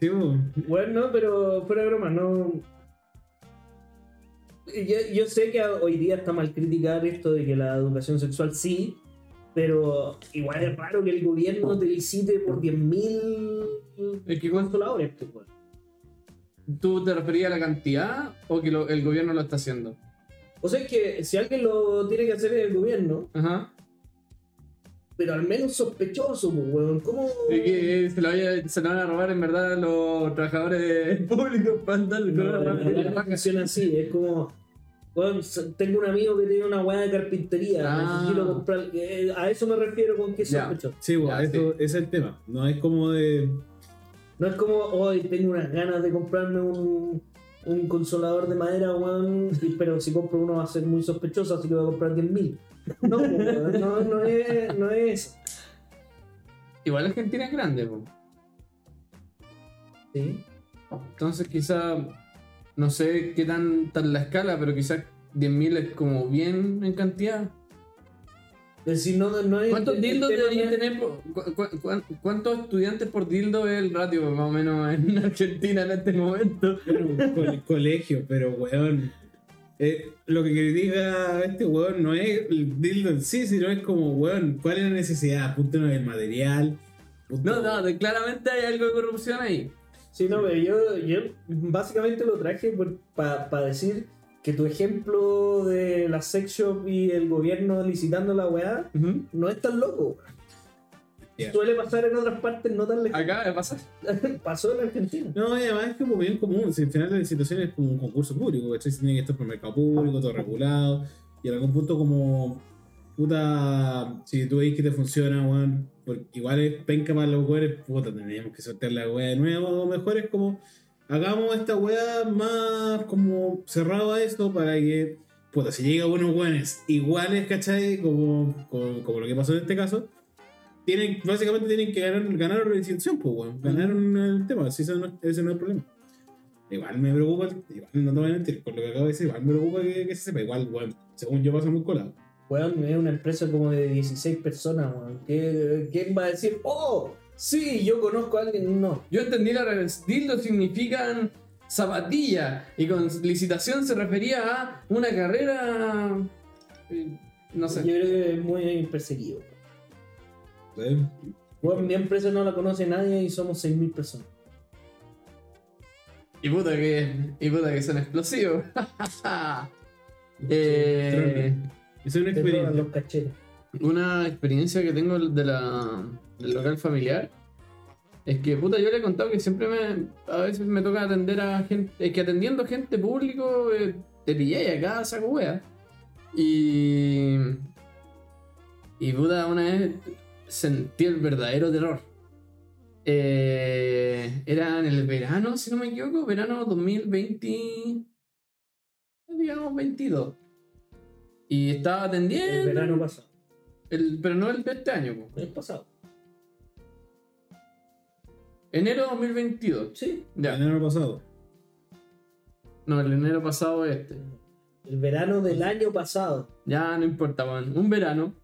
[SPEAKER 3] Sí, po.
[SPEAKER 2] bueno, no, pero fuera de broma, no. Yo, yo sé que hoy día está mal criticar esto de que la educación sexual sí, pero igual es raro que el gobierno te licite por 10.000
[SPEAKER 1] Es que cuánto-
[SPEAKER 2] consoladores. pues.
[SPEAKER 1] ¿Tú te referías a la cantidad o que lo- el gobierno lo está haciendo?
[SPEAKER 2] O sea, es que si alguien lo tiene que hacer es el gobierno,
[SPEAKER 1] Ajá.
[SPEAKER 2] Pero al menos sospechoso, pues, weón. ¿Cómo.?
[SPEAKER 1] Que se lo, vaya- se lo van a robar en verdad a los trabajadores públicos para andar con
[SPEAKER 2] No, funciona así, es como. weón, s- tengo un amigo que tiene una weá de carpintería,
[SPEAKER 1] Ah.
[SPEAKER 2] necesito comprar. eh, a eso me refiero con que sospechoso.
[SPEAKER 3] Sí, po,
[SPEAKER 1] Ya,
[SPEAKER 3] eso, ese es el tema. No es como de.
[SPEAKER 2] No es como, hoy tengo unas ganas de comprarme un, un consolador de madera, weón, pero si compro uno va a ser muy sospechoso, así que voy a comprar 10.000. No, weón, no, no es, no es eso.
[SPEAKER 1] Igual Argentina es grande, po.
[SPEAKER 2] ¿sí?
[SPEAKER 1] entonces quizá no sé qué tan, tan la escala, pero quizás 10.000 es como bien en cantidad.
[SPEAKER 2] Es decir, no, no es.
[SPEAKER 1] ¿Cuántos
[SPEAKER 2] el
[SPEAKER 1] dildos deberían tener? por- cu- cu- cu- ¿Cuántos estudiantes por dildo es el ratio más o menos en Argentina en este momento?
[SPEAKER 3] Bueno, con el colegio, pero weón. eh, lo que critica este weón no es el dildo en sí, sino es como, weón, ¿cuál es la necesidad? Punto no el material. punto-
[SPEAKER 1] No, no, claramente hay algo de corrupción ahí.
[SPEAKER 2] Sí, no, pero yo, yo básicamente lo traje para decir que tu ejemplo de la sex shop y el gobierno licitando la weá no es tan loco. weón.
[SPEAKER 3] Ya.
[SPEAKER 2] Suele pasar en otras partes no tan lejanas.
[SPEAKER 1] Acaba de pasar.
[SPEAKER 2] Pasó en Argentina.
[SPEAKER 3] No, y además es como bien común. Si al final la licitación es como un concurso público, ¿cachai? Si tiene que estar por mercado público, todo regulado. Y en algún punto, como. Puta. Si tú veis que te funciona, weón. Porque igual es penca para los weones, puta, tendríamos que sortear la weá de nuevo. O mejor es como. Hagamos esta weá más como cerrado a esto para que. Puta, si llega buenos weones iguales, ¿cachai? Como, como, como lo que pasó en este caso. Tienen, básicamente tienen que ganar, ganar la licitación, pues, weón. Ganaron el tema, así ese no, ese no es el problema. Igual me preocupa, igual no te voy a mentir, con lo que acabo de decir, igual me preocupa que, que se sepa. Igual, weón, según yo pasa muy colado.
[SPEAKER 2] Weón, es una empresa como de 16 personas, weón. ¿Qué- ¿Quién va a decir, oh, sí, yo conozco a alguien? No.
[SPEAKER 1] Yo entendí la revés. Dildo significan zapatilla y con licitación se refería a una carrera. eh, No
[SPEAKER 2] Yo
[SPEAKER 1] sé.
[SPEAKER 2] creo que es muy perseguido.
[SPEAKER 3] ¿sí?
[SPEAKER 2] Weón, mi empresa no la conoce nadie y somos 6.000 personas.
[SPEAKER 1] Y puta que, y puta que son explosivos. Eh,
[SPEAKER 3] es una experiencia.
[SPEAKER 2] los cachetes.
[SPEAKER 1] Una experiencia que tengo de la, del local familiar es que, puta, yo le he contado que siempre me. A veces me toca atender a gente. Es que atendiendo gente público, eh, te pillé acá, saco wea. Y. Y puta, una vez sentí el verdadero terror. Eh, era en el verano, si no me equivoco, verano 2020. Digamos 22. Y estaba atendiendo.
[SPEAKER 2] El verano pasado.
[SPEAKER 1] El- pero no el de este año, po.
[SPEAKER 2] El pasado.
[SPEAKER 1] Enero 2022.
[SPEAKER 2] Sí.
[SPEAKER 1] Ya.
[SPEAKER 3] El año pasado.
[SPEAKER 1] No, el enero pasado es este.
[SPEAKER 2] El verano del año pasado.
[SPEAKER 1] Ya no importa, weón. Un verano.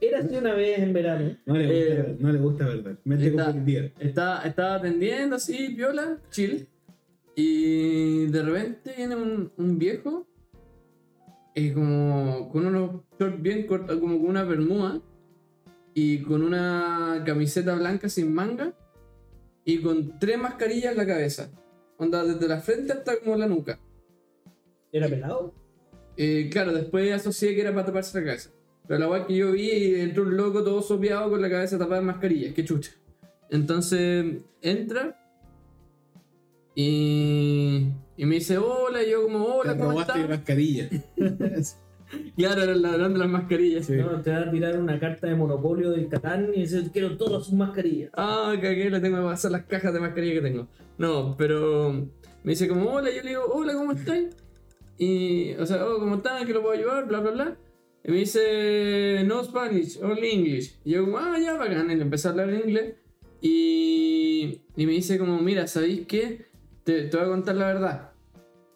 [SPEAKER 2] Era así una vez en verano.
[SPEAKER 3] No le
[SPEAKER 1] Eh,
[SPEAKER 3] gusta, no le gusta verdad. Mente
[SPEAKER 1] está-. Estaba, estaba atendiendo así, viola, chill. Y de repente viene un, un viejo. Eh, como con unos shorts bien cortos, como con una bermuda. Y con una camiseta blanca sin manga. Y con tres mascarillas en la cabeza. Onda, desde la frente hasta como la nuca.
[SPEAKER 2] Era pelado.
[SPEAKER 1] Eh, claro, después asocié que era para taparse la cabeza. Pero la weá que yo vi y entró un loco todo sopeado con la cabeza tapada en mascarilla. Qué chucha. Entonces entra Y, y me dice, hola, y yo como, hola,
[SPEAKER 3] Te
[SPEAKER 1] ¿cómo estás?
[SPEAKER 3] mascarilla.
[SPEAKER 1] Claro, era el ladrón de las mascarillas.
[SPEAKER 3] Sí.
[SPEAKER 2] No, te va a tirar una carta de monopolio del Catán y dice, quiero todas sus mascarillas.
[SPEAKER 1] Ah, cagué, le tengo que pasar las cajas de mascarilla que tengo. No, pero me dice como, hola, yo le digo, hola, ¿cómo estás? Y, o sea, oh, ¿cómo están? ¿Qué lo puedo ayudar? Bla, bla, bla. Y me dice, no Spanish, only English. Y yo como, ah, ya, bacán. Y le empecé a hablar en inglés. Y, y me dice como, mira, ¿sabéis qué? Te, te voy a contar la verdad.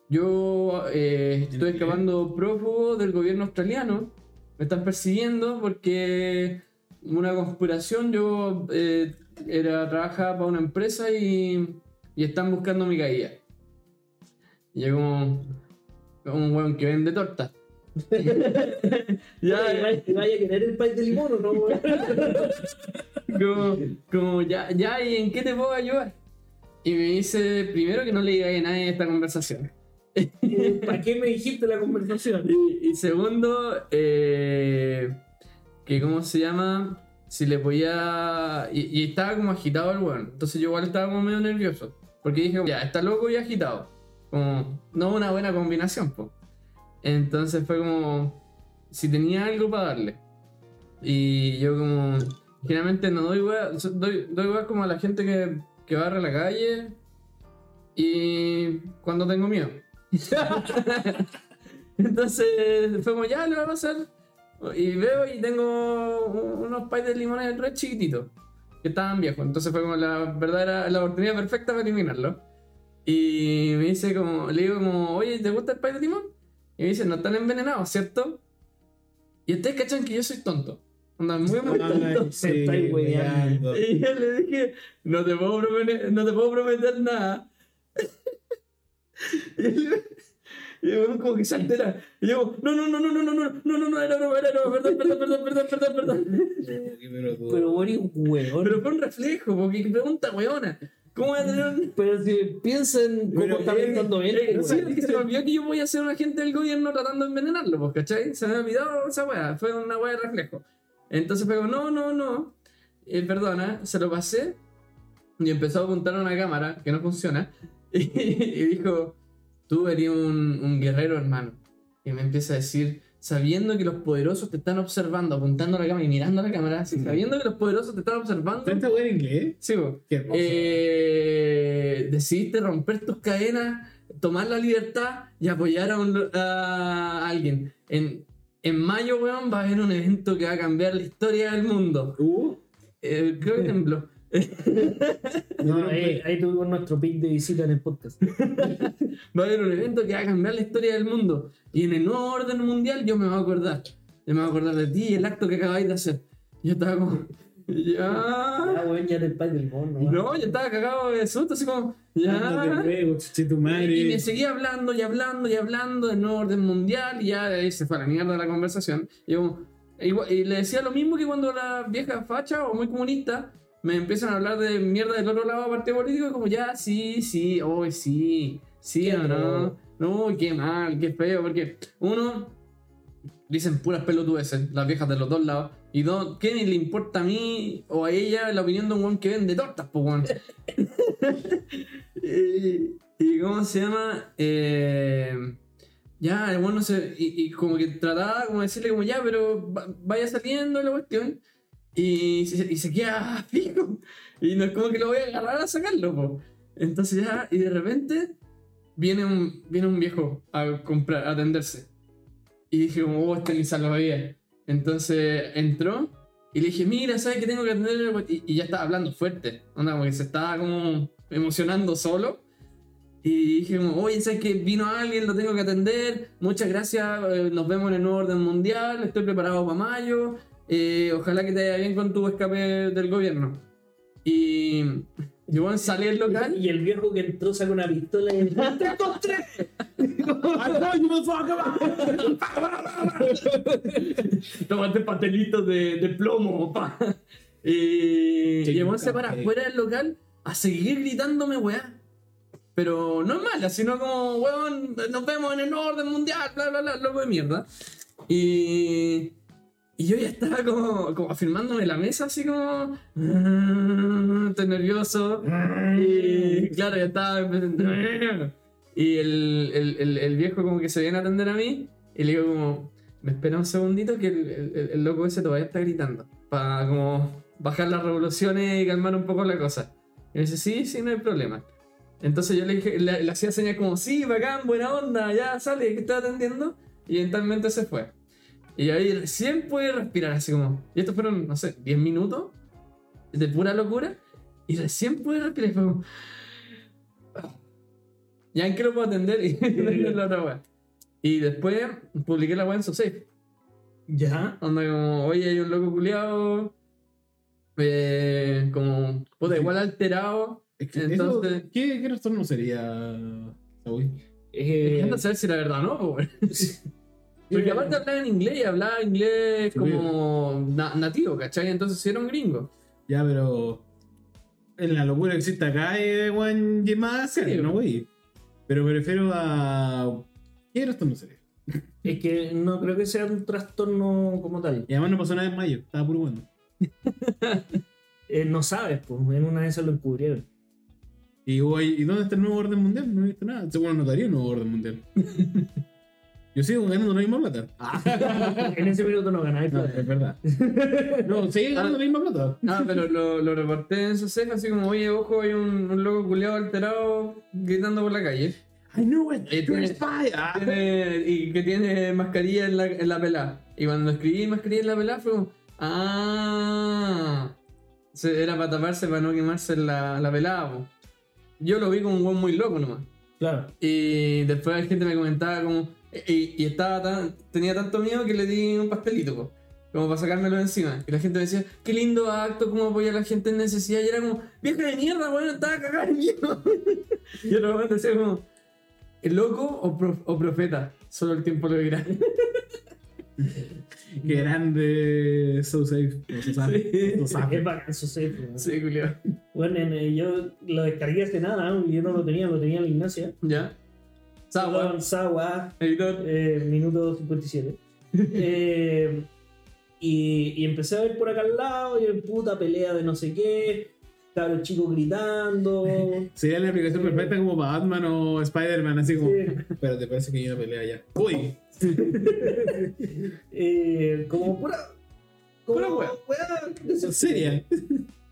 [SPEAKER 1] Yo eh, estoy escapando prófugo del gobierno australiano. Me están persiguiendo porque una conspiración. Yo eh, era trabajaba para una empresa y, y están buscando mi caída. Y yo como, como un weón que vende torta. ya,
[SPEAKER 2] Oye, vaya, vaya a querer el país de limón o no, weón?
[SPEAKER 1] como, como ya, ya, ¿y en qué te puedo ayudar? Y me dice, primero que no le diga a nadie esta conversación.
[SPEAKER 2] ¿Para qué me dijiste la conversación?
[SPEAKER 1] Y, segundo, eh, que cómo se llama, si le podía... Y, y estaba como agitado el weón. Entonces yo igual estaba como medio nervioso. Porque dije, ya, está loco y agitado. Como, no una buena combinación. Entonces fue como, si tenía algo para darle. Y yo como, generalmente no doy so- doy, doy como a la gente que, que barre la calle. Y cuando tengo miedo. Entonces fue como, ya le va a pasar. Y veo y tengo un- unos pais de limones re chiquititos. Que estaban viejos. Entonces fue como la verdadera, la oportunidad perfecta para eliminarlo. Y me dice como, le digo como, oye, ¿te gusta el pay de limón? Y me dice, no están envenenados, ¿cierto? Y ustedes cachan que yo soy tonto. Onda, muy muy tonto.
[SPEAKER 3] Ay, sí.
[SPEAKER 1] Y yo le dije, no te puedo prometer, no te puedo prometer nada. Y él- y el weón como que se altera. Y yo, no, no, no, no, no, no, no, no, no, no, era broma, era broma, perdón, perdón, perdón, perdón, perdón, perdón.
[SPEAKER 2] Pero un weón.
[SPEAKER 1] Pero fue un reflejo, porque pregunta, weona. ¿Cómo voy a tener un...
[SPEAKER 2] Pero si piensen cómo está
[SPEAKER 3] eh,
[SPEAKER 2] pensando él,
[SPEAKER 1] Eh,
[SPEAKER 2] pues,
[SPEAKER 1] sí,
[SPEAKER 2] weón.
[SPEAKER 1] es que se me olvidó que yo voy a ser un agente del gobierno tratando de envenenarlo, pues, ¿cachai? Se me ha olvidado esa weá, fue una weá de reflejo. Entonces fue como, no, no, no. Eh, perdona, se lo pasé y empezó a apuntar a una cámara que no funciona y, dijo, tú eres un, un guerrero, hermano. Y me empieza a decir, sabiendo que los poderosos te están observando, apuntando a la cámara y mirando a la cámara, así, sabiendo que los poderosos te están observando.
[SPEAKER 3] ¿Tanta en inglés?
[SPEAKER 1] Sí.
[SPEAKER 3] Qué.
[SPEAKER 1] Eh, decidiste romper tus cadenas, tomar la libertad y apoyar a, un- a alguien. En, en mayo, weón, va a haber un evento que va a cambiar la historia del mundo.
[SPEAKER 3] Uh,
[SPEAKER 1] Eh, creo que tembló.
[SPEAKER 2] No, ahí, ahí tuvimos nuestro pick de visita en el podcast.
[SPEAKER 1] Va a haber un evento que va a cambiar la historia del mundo. Y en el nuevo orden mundial yo me voy a acordar. Yo me voy a acordar de ti y el acto que acabáis de hacer. Yo estaba como... Ya...
[SPEAKER 2] Ah, weón, ya país del limón, ¿no?
[SPEAKER 1] No, yo estaba cagado de susto, así como... Ya...
[SPEAKER 3] tu madre.
[SPEAKER 1] Y me seguía hablando y hablando y hablando del nuevo orden mundial y ya ahí se fue a la mierda la conversación. Y, yo, igual- y le decía lo mismo que cuando la vieja facha o muy comunista me empiezan a hablar de mierda del otro lado partido político, como ya, sí, sí, hoy sí, sí o no. No, qué mal, qué feo, porque uno, dicen puras pelotudeces, las viejas de los dos lados, y dos, ¿qué le importa a mí o a ella la opinión de un weón que vende tortas, pues weón? y, y ¿cómo se llama? Eh, ya, el bueno se. Y, y como que trataba como de decirle como ya, pero va- vaya saliendo la cuestión. Y, se- y se queda fijo. Y no es como que lo voy a agarrar a sacarlo, po. Entonces ya, y de repente viene un, viene un viejo a comprar, a atenderse. Y dije como, oh, este ni salva bien. Entonces entró y le dije, mira, ¿sabes que tengo que atender? Y, y ya estaba hablando fuerte. Onda, como que se estaba como emocionando solo. Y dije como, oye, ¿sabes que vino alguien? Lo tengo que atender. Muchas gracias. eh, nos vemos en el nuevo orden mundial. Estoy preparado para mayo. Eh, ojalá que te vaya bien con tu escape del gobierno. Y... Y bueno, salí del local.
[SPEAKER 2] Y el viejo que entró saca una pistola y ¡Tres, dos, tres!
[SPEAKER 1] Tomate pastelitos de, de plomo, pa. Y,
[SPEAKER 3] Sí,
[SPEAKER 1] y se para
[SPEAKER 3] me-
[SPEAKER 1] afuera del local a seguir gritándome, weá. Pero no es mala, sino como, weón, nos vemos en el orden mundial, bla, bla, bla, loco de mierda. Y, y yo ya estaba como, como afirmándome la mesa, así como, "Ah, estoy nervioso. Y claro, ya estaba empezando. Y el, el, el, el viejo como que se viene a atender a mí. Y le digo como, me espera un segundito que el, loco ese todavía está gritando. Para como bajar las revoluciones y calmar un poco la cosa. Y me dice, sí, sí, no hay problema. Entonces yo le, dije, le, le hacía señas como, sí, bacán, buena onda, ya sale, que estoy atendiendo. Y eventualmente se fue. Y ahí recién pude respirar, así como. Y estos fueron, no sé, 10 minutos de pura locura. Y recién pude respirar. y Fue como. "Ah, Ya en qué lo puedo atender y la otra wea. Y después publiqué la wea en su safe.
[SPEAKER 2] Ya.
[SPEAKER 1] Onda como, oye, hay un loco culiado. Eh, como, puta, igual alterado.
[SPEAKER 3] Es que
[SPEAKER 1] Entonces-
[SPEAKER 3] eso, ¿qué, ¿Qué trastorno sería, Saúl?
[SPEAKER 2] Eh,
[SPEAKER 1] saber si era verdad no. Porque aparte hablaba en inglés y hablaba inglés como na- nativo, ¿cachai? Entonces era un gringo.
[SPEAKER 3] Ya, pero. En la locura que existe acá es Juan
[SPEAKER 1] Sí,
[SPEAKER 3] serio, ¿no, güey? Pero me refiero a. ¿Qué trastorno sería?
[SPEAKER 2] Es que no creo que sea un trastorno como tal.
[SPEAKER 3] Y además no pasó nada en mayo, estaba puro bueno.
[SPEAKER 2] Eh, no sabes, pues en una de esas lo encubrieron.
[SPEAKER 3] Y, ¿y dónde está el nuevo orden mundial? No he visto nada. Seguro notaría un nuevo orden mundial. Yo sigo ganando la misma plata.
[SPEAKER 2] en ese minuto no ganáis
[SPEAKER 3] No,
[SPEAKER 2] plata.
[SPEAKER 3] es verdad. No, sigue ganando la misma plata.
[SPEAKER 1] Ah, pero lo, lo reporté en su safe así como, oye, ojo, hay un, un loco culiado alterado gritando por la calle.
[SPEAKER 3] I knew it.
[SPEAKER 1] Eh, tiene-
[SPEAKER 3] spy. Ah.
[SPEAKER 1] Tiene- y que tiene mascarilla en la, en la pelada. Y cuando escribí mascarilla en la pelada fue como, ah, era para taparse para no quemarse la, la pelada. po. Yo lo vi como un buen muy loco nomás.
[SPEAKER 2] Claro.
[SPEAKER 1] Y después la gente me comentaba como. Y, y estaba tan, tenía tanto miedo que le di un pastelito, po, como para sacármelo de encima. Y la gente me decía, qué lindo acto, cómo apoya a la gente en necesidad. Y era como, vieja de mierda, weón, estaba cagado en miedo. y otro momento decía como, ¿el loco o, pro- o profeta? Solo el tiempo lo dirá.
[SPEAKER 3] Qué grande So Safe. So Safe.
[SPEAKER 1] Sí.
[SPEAKER 3] So
[SPEAKER 2] Es
[SPEAKER 3] Safe.
[SPEAKER 2] bacán
[SPEAKER 1] sí, Julio.
[SPEAKER 2] Bueno, en- eh, yo lo descargué hace nada, yo no lo tenía, lo tenía en la Ignacia.
[SPEAKER 1] ¿Ya? Sawa,
[SPEAKER 2] Sawa,
[SPEAKER 1] editor.
[SPEAKER 2] eh, minuto 57. Eh, y, y empecé a ver por acá al lado, y puta pelea de no sé qué, cabros chicos gritando.
[SPEAKER 3] Sería la aplicación perfecta como para Batman o Spider-Man, así como.
[SPEAKER 2] Sí.
[SPEAKER 3] Pero te parece que hay una pelea allá. ¡Uy!
[SPEAKER 2] Eh, como pura. Como
[SPEAKER 1] Pura wea,
[SPEAKER 3] Seria.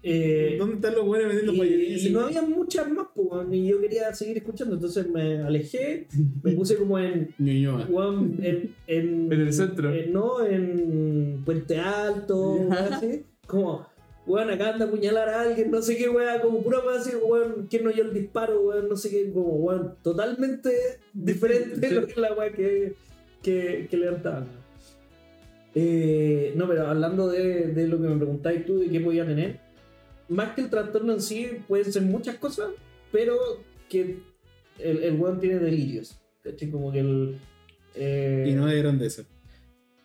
[SPEAKER 2] Eh,
[SPEAKER 3] ¿Dónde están los buenos vendiendo
[SPEAKER 2] y, no había muchas más, pues, weón, y yo quería seguir escuchando, entonces me alejé, me puse como en. En, en,
[SPEAKER 1] En el centro.
[SPEAKER 2] en- no, en Puente Alto, así. Como, weón, acá anda a apuñalar a alguien, no sé qué, weón, como pura así, weón, ¿quién no oyó el disparo, weón? No sé qué, como, weón, totalmente diferente de lo que la weón que, que, que levantaban. Eh, no, pero hablando de, de lo que me preguntáis tú, de qué podía tener, más que el trastorno en sí, pueden ser muchas cosas, pero que el, el weón tiene delirios. ¿cachai? Como que el. eh,
[SPEAKER 3] Y no de grandeza.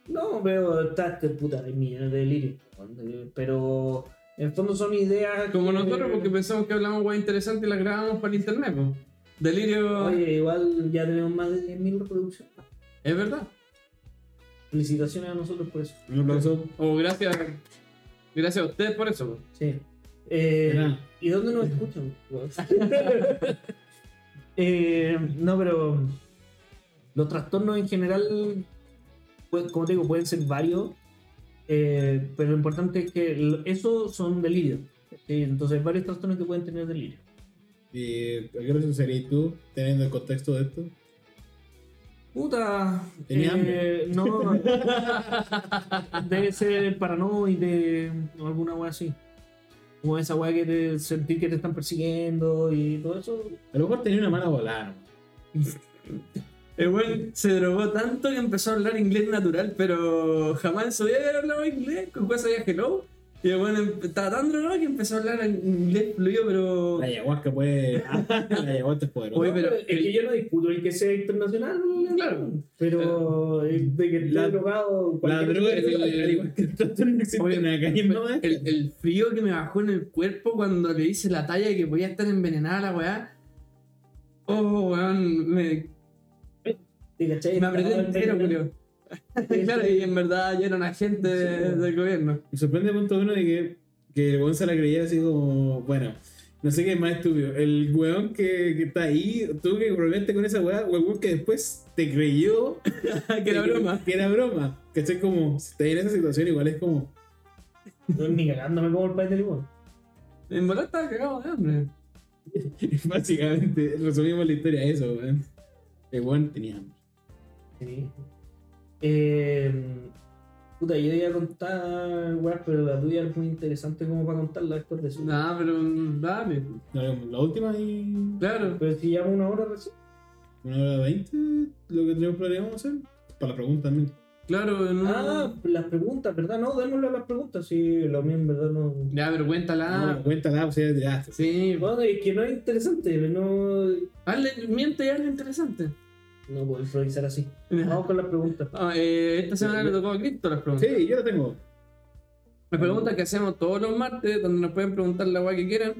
[SPEAKER 2] no, pero está este puta, hay millones de delirios. Pero en el fondo son ideas.
[SPEAKER 1] Como
[SPEAKER 2] que-
[SPEAKER 1] nosotros, porque pensamos que hablamos guay interesante y las grabamos para el internet, po. Delirio.
[SPEAKER 2] Oye, igual ya tenemos más de 10.000 reproducciones.
[SPEAKER 1] Es verdad.
[SPEAKER 2] Felicitaciones a nosotros por eso.
[SPEAKER 3] Un aplauso.
[SPEAKER 1] O gracias. Gracias a ustedes por eso.
[SPEAKER 2] Sí. Eh. ¿Y dónde nos escuchan? Eh, no, pero los trastornos en general, pues, como te digo, pueden ser varios, eh, pero lo importante es que esos son delirios. ¿sí? Entonces hay varios trastornos que pueden tener delirio.
[SPEAKER 3] ¿Y a qué hora serías tú, teniendo el contexto de esto?
[SPEAKER 2] Puta,
[SPEAKER 3] Tenía
[SPEAKER 2] eh, no, debe ser paranoide o alguna wea así. Como esa wea que te sentir que te están persiguiendo y todo eso.
[SPEAKER 3] A lo mejor tenía una mala volada.
[SPEAKER 1] El weón se drogó tanto que empezó a hablar inglés natural, pero jamás en su vida había hablado inglés. Con cuál sabía hello. Y el em- estaba tan drogado que empezó a hablar en inglés fluido, pero.
[SPEAKER 3] La ayahuasca puede. la ayahuasca es poderosa.
[SPEAKER 1] Oye, pero
[SPEAKER 2] es que
[SPEAKER 1] el-
[SPEAKER 2] yo no discuto el que sea internacional,
[SPEAKER 1] Claro.
[SPEAKER 2] pero el de que esté
[SPEAKER 3] La-
[SPEAKER 2] drogado.
[SPEAKER 3] La droga es al igual que el eh?
[SPEAKER 1] el, el frío que me bajó en el cuerpo cuando le hice la talla de que podía estar envenenada la weá. Oh, weón, me, me apreté entero,
[SPEAKER 2] envenenado.
[SPEAKER 1] Claro, y en verdad ya era un agente del gobierno.
[SPEAKER 3] Me sorprende punto uno de que Que el weón se la creía así como, bueno, no sé qué es más estúpido. El weón que, que está ahí, tú que volverte con esa weá, o el weón que después te creyó
[SPEAKER 1] que era broma.
[SPEAKER 3] Que era broma. ¿Cachai? Como, si estás en esa situación, igual es como,
[SPEAKER 2] No, ni cagándome como el país del limón.
[SPEAKER 1] En verdad estaba cagado de hambre.
[SPEAKER 3] básicamente, resumimos la historia a eso, weón. El weón tenía hambre.
[SPEAKER 2] Sí. Eh, puta, yo iba a contar, weá, pero la tuya es muy interesante como para contarla después de eso.
[SPEAKER 1] Nah, pero dale.
[SPEAKER 3] No, La última y.
[SPEAKER 1] Claro.
[SPEAKER 2] Pero si llamo una hora recién.
[SPEAKER 3] Una hora veinte, lo que tenemos planeado hacer. Para la pregunta también.
[SPEAKER 1] Claro, no.
[SPEAKER 2] Ah, las preguntas, ¿verdad? No, démosle a las preguntas. Sí, lo mío en verdad no.
[SPEAKER 1] Ya, pero cuéntala.
[SPEAKER 3] No, cuéntala, o sea, tiraste.
[SPEAKER 1] Sí.
[SPEAKER 2] Bueno, es que no es interesante, no.
[SPEAKER 1] Hazle, miente y hazle interesante.
[SPEAKER 2] No puedo improvisar así. Vamos con las preguntas.
[SPEAKER 1] Ah, eh, esta semana le tocó a Cristo las preguntas.
[SPEAKER 3] Sí, yo la tengo.
[SPEAKER 1] Las preguntas que hacemos todos los martes, donde nos pueden preguntar la guay que quieran.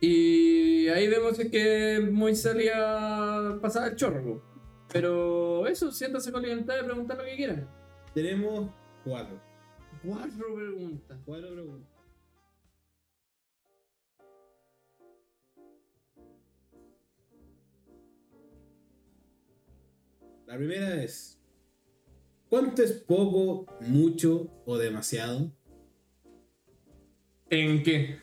[SPEAKER 1] Y ahí vemos si es que muy salía pasar el chorro. Pero eso, siéntase con libertad de preguntar lo que quieran.
[SPEAKER 3] Tenemos cuatro.
[SPEAKER 1] Cuatro preguntas.
[SPEAKER 3] Cuatro preguntas. La primera es: ¿Cuánto es poco, mucho o demasiado?
[SPEAKER 1] ¿En qué?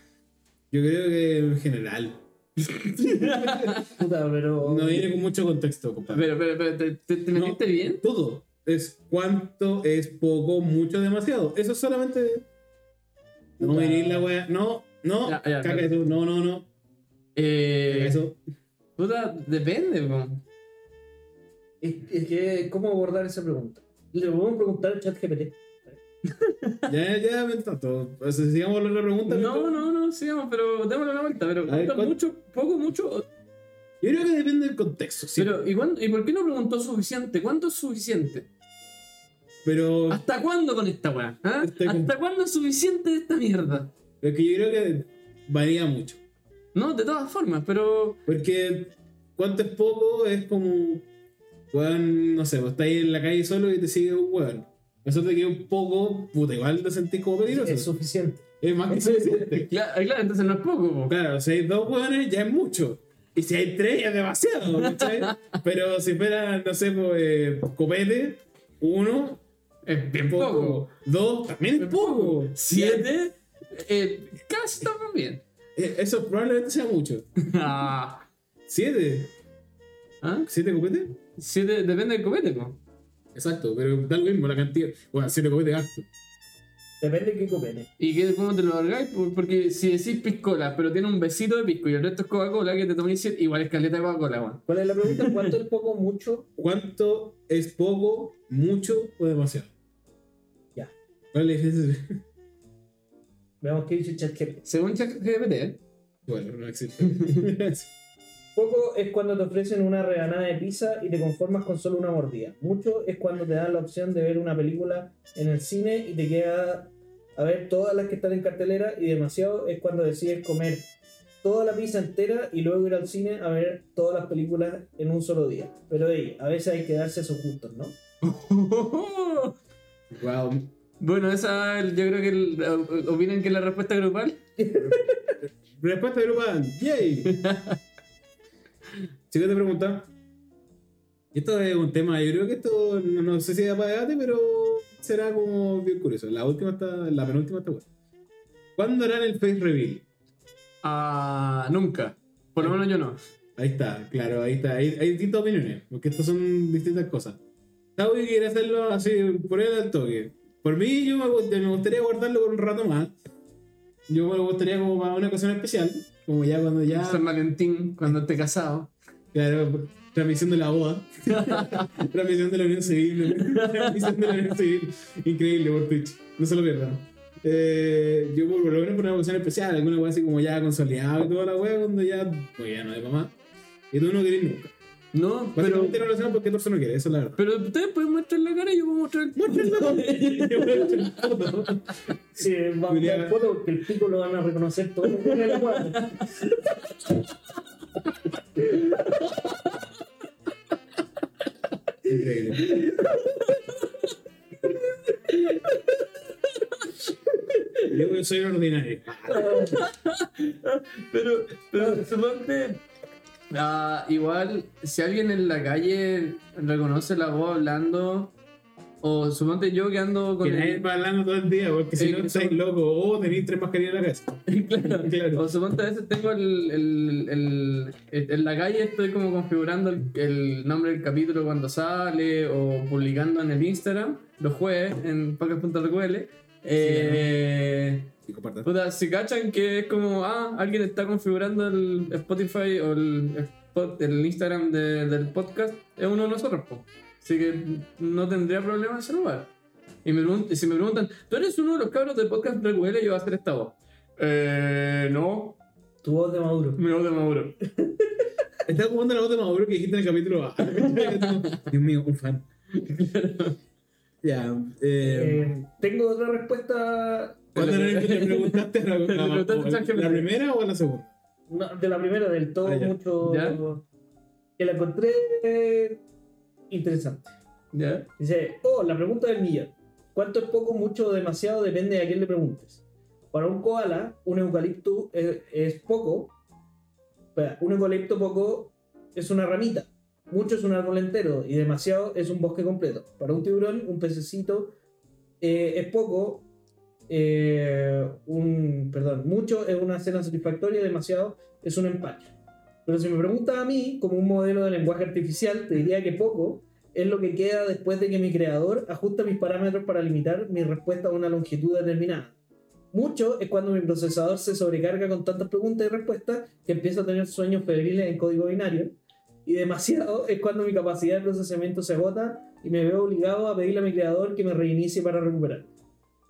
[SPEAKER 3] Yo creo que en general.
[SPEAKER 2] Puta, pero.
[SPEAKER 3] No viene con mucho contexto, compadre.
[SPEAKER 1] Pero, pero, pero, ¿te, te, te metiste
[SPEAKER 3] No.
[SPEAKER 1] bien?
[SPEAKER 3] Todo. Es cuánto es poco, mucho, demasiado. Eso solamente. No venir la wea. No, no.
[SPEAKER 1] Ya, ya,
[SPEAKER 3] caca eso. No, no, no. Caca
[SPEAKER 1] Eh,
[SPEAKER 3] eso.
[SPEAKER 1] puta, depende, po.
[SPEAKER 2] Es, es que, ¿cómo abordar esa pregunta? Le podemos preguntar al chat GPT.
[SPEAKER 3] Ya, ya, me tanto. O sea, sigamos con la pregunta.
[SPEAKER 1] No, no, no, sigamos, pero démosle una vuelta. Pero
[SPEAKER 3] ver,
[SPEAKER 1] ¿cuánto,
[SPEAKER 3] ¿cuál-
[SPEAKER 1] mucho, poco, mucho.
[SPEAKER 3] Yo creo que depende del contexto. Sí.
[SPEAKER 1] Pero, ¿y, cuándo- ¿y por qué no preguntó suficiente? ¿Cuánto es suficiente?
[SPEAKER 3] Pero
[SPEAKER 1] ¿Hasta cuándo con esta weá? ¿Ah?
[SPEAKER 3] Este con-
[SPEAKER 1] ¿Hasta cuándo es suficiente de esta mierda?
[SPEAKER 3] es que yo creo que varía mucho.
[SPEAKER 1] No, de todas formas, pero.
[SPEAKER 3] Porque cuánto es poco es como. Weón, no sé, vos estás ahí en la calle solo y te sigue un weón. Eso te queda un poco, puta, igual te sentís como peligroso.
[SPEAKER 2] Es suficiente.
[SPEAKER 3] Es más que suficiente.
[SPEAKER 1] Claro, claro, entonces no es poco, po.
[SPEAKER 3] Claro, si hay dos hueones ya es mucho. Y si hay tres ya es demasiado, ¿cachai? Pero si fuera, no sé, pues, eh, copete, uno,
[SPEAKER 1] Es bien
[SPEAKER 3] poco.
[SPEAKER 1] poco.
[SPEAKER 3] Dos, también es poco.
[SPEAKER 1] Siete, eh, casi estamos bien.
[SPEAKER 3] Eh, Eso probablemente sea mucho.
[SPEAKER 1] Ah.
[SPEAKER 3] Siete.
[SPEAKER 1] ¿Ah?
[SPEAKER 3] ¿Siete copete?
[SPEAKER 1] Siete, depende del copete, po.
[SPEAKER 3] Exacto, pero da lo mismo la cantidad. Bueno, siete copete gasto.
[SPEAKER 2] Depende de qué copene.
[SPEAKER 1] ¿Y qué, cómo te lo largáis? Por- Porque si decís piscola, pero tiene un besito de pisco y el resto es Coca-Cola, que te toméis siete, igual es caleta de Coca-Cola, weón.
[SPEAKER 2] ¿Cuál es la pregunta? ¿Cuánto es poco, mucho?
[SPEAKER 3] ¿Cuánto es poco, mucho o demasiado?
[SPEAKER 2] Ya.
[SPEAKER 3] ¿Cuál es la diferencia?
[SPEAKER 2] Veamos qué dice chat GPT.
[SPEAKER 1] Según ChatGPT, ¿eh?
[SPEAKER 3] Bueno, no existe.
[SPEAKER 2] Poco es cuando te ofrecen una rebanada de pizza y te conformas con solo una mordida. Mucho es cuando te dan la opción de ver una película en el cine y te queda a ver todas las que están en cartelera. Y demasiado es cuando decides comer toda la pizza entera y luego ir al cine a ver todas las películas en un solo día. Pero hey, a veces hay que darse esos gustos, ¿no?
[SPEAKER 3] wow.
[SPEAKER 1] Bueno, esa yo creo que el- opinan que es la respuesta grupal.
[SPEAKER 3] Respuesta grupal. ¡Yay! Siguiente pregunta. Esto es un tema, yo creo que esto no, no sé si da para debate, pero será como bien curioso. La última está, la penúltima está buena. ¿Cuándo harán el face reveal?
[SPEAKER 1] Ah, nunca. Por lo menos yo no.
[SPEAKER 3] Ahí está, claro, ahí está. Hay, hay distintas opiniones, porque estas son distintas cosas. Taui quiere hacerlo así, por él al toque. Por mí, yo me gustaría guardarlo por un rato más. Yo me gustaría como para una ocasión especial, como ya cuando ya...
[SPEAKER 1] San Valentín, cuando esté casado.
[SPEAKER 3] Claro, transmisión de la boda. transmisión de la Unión Civil. transmisión de la Unión Civil. Increíble por Twitch. No se lo pierdan. Eh, yo por lo menos por una ocasión especial, alguna wea así como ya consolidado y toda la wea, cuando ya, pues ya no de mamá. Y tú no querés nunca.
[SPEAKER 1] No, pero.
[SPEAKER 3] No lo hacemos porque Torso no quiere, eso es la verdad.
[SPEAKER 1] Pero ustedes pueden mostrar la cara y yo puedo mostrar el.
[SPEAKER 2] Sí, va a dar foto porque el pico lo van a reconocer todos
[SPEAKER 3] soy, ordinario.
[SPEAKER 1] Pero, pero suponte, ah, igual, si alguien en la calle reconoce la voz hablando, o suponte yo que ando con
[SPEAKER 3] Que nadie
[SPEAKER 1] el-
[SPEAKER 3] va hablando todo el día, porque si
[SPEAKER 1] Sí,
[SPEAKER 3] no estáis loco o tenéis tres mascarillas en la casa.
[SPEAKER 1] claro,
[SPEAKER 3] Claro.
[SPEAKER 1] O suponte a veces tengo el, el, el- en la calle estoy como configurando el, el nombre del capítulo cuando sale o publicando en el Instagram los jueves en podcast.rql. Eh,
[SPEAKER 3] Y compartan.
[SPEAKER 1] puta, si cachan que es como, ah, alguien está configurando el Spotify o el, el Instagram de- del podcast, es uno de nosotros, po. Así que no tendría problema en ese lugar. Y me y si me preguntan, ¿tú eres uno de los cabros de podcast RQL? Yo voy a hacer esta voz. Eh, no,
[SPEAKER 2] Tu voz de Maduro.
[SPEAKER 1] mi voz de Maduro.
[SPEAKER 3] Estaba ocupando la voz de Maduro que dijiste en el capítulo A. Dios mío, un fan. Ya. Eh,
[SPEAKER 2] Eh, tengo otra respuesta
[SPEAKER 3] ¿Cuándo le, le preguntaste a la, la primera o a la segunda?
[SPEAKER 2] no, de la primera, del todo
[SPEAKER 3] Ah,
[SPEAKER 2] mucho.
[SPEAKER 1] ¿Ya?
[SPEAKER 2] Que la encontré eh, interesante.
[SPEAKER 1] ¿Ya?
[SPEAKER 2] Dice, oh, la pregunta del millón. ¿Cuánto es poco, mucho o demasiado? Depende de a quién le preguntes. Para un koala, un eucalipto es, es poco. Espera, un eucalipto poco es una ramita. Mucho es un árbol entero y demasiado es un bosque completo. Para un tiburón, un pececito eh, es poco. eh, un, perdón, mucho es una cena satisfactoria, demasiado es un empacho. Pero si me preguntas a mí, como un modelo de lenguaje artificial, te diría que poco es lo que queda después de que mi creador ajusta mis parámetros para limitar mi respuesta a una longitud determinada. Mucho es cuando mi procesador se sobrecarga con tantas preguntas y respuestas que empiezo a tener sueños febriles en código binario. Y demasiado es cuando mi capacidad de procesamiento se agota y me veo obligado a pedirle a mi creador que me reinicie para recuperar.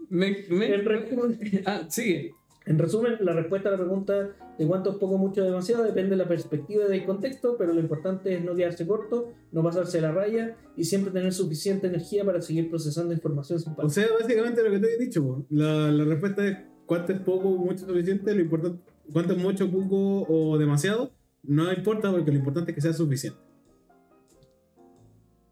[SPEAKER 1] Me, Ah, sigue.
[SPEAKER 2] En resumen, la respuesta a la pregunta de cuánto es poco, mucho, demasiado depende de la perspectiva y del contexto, pero lo importante es no quedarse corto, no pasarse la raya y siempre tener suficiente energía para seguir procesando información sin
[SPEAKER 3] O sea, básicamente lo que te he dicho, la, la respuesta es cuánto es poco, mucho, suficiente, lo importante, cuánto es mucho, poco o demasiado, no importa porque lo importante es que sea suficiente.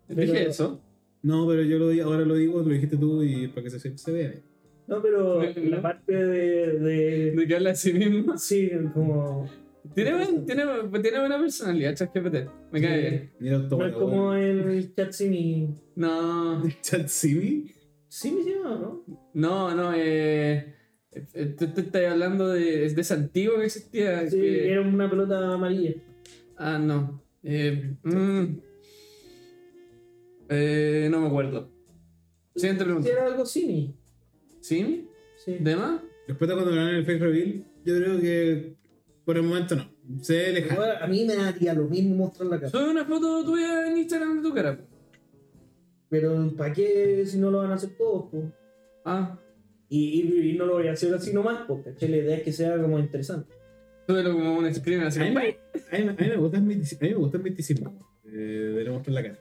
[SPEAKER 2] Pero-
[SPEAKER 1] Dije eso.
[SPEAKER 3] No, pero yo lo ahora lo digo, lo dijiste tú y para que se, se vea.
[SPEAKER 2] No, pero la parte de, de-
[SPEAKER 1] De que habla de sí mismo.
[SPEAKER 2] Sí, como.
[SPEAKER 1] Tiene, buen- tiene, tiene buena personalidad, ChatGPT. Me cae bien.
[SPEAKER 3] Mira,
[SPEAKER 2] No es como el chat Simi.
[SPEAKER 1] No,
[SPEAKER 3] Chat Simi.
[SPEAKER 2] Simi se llama, ¿no?
[SPEAKER 1] no, no. Eh, eh, tú tú estás hablando de, es de ese antiguo que existía.
[SPEAKER 2] Sí,
[SPEAKER 1] que-
[SPEAKER 2] era una pelota amarilla.
[SPEAKER 1] Ah, no. Eh, mm, eh, no me acuerdo. Siguiente pregunta.
[SPEAKER 2] era algo Simi.
[SPEAKER 1] ¿Sí?
[SPEAKER 2] Sí.
[SPEAKER 1] ¿De más?
[SPEAKER 3] Después de cuando ganan el fake reveal, yo creo que por el momento no. Se ve lejano.
[SPEAKER 2] A mí me daría lo mismo mostrar la cara.
[SPEAKER 1] Sube una foto tuya en Instagram de tu cara.
[SPEAKER 2] Pero ¿para qué si no lo van a hacer todos? po?
[SPEAKER 1] Ah,
[SPEAKER 2] Y, y- y no lo voy a hacer así nomás, porque La idea es que sea como interesante.
[SPEAKER 1] súbelo como un screen así.
[SPEAKER 3] A mí, me- a mí a mí me gusta el mistici- a mí me gusta el misticismo eh, de no mostrar la cara.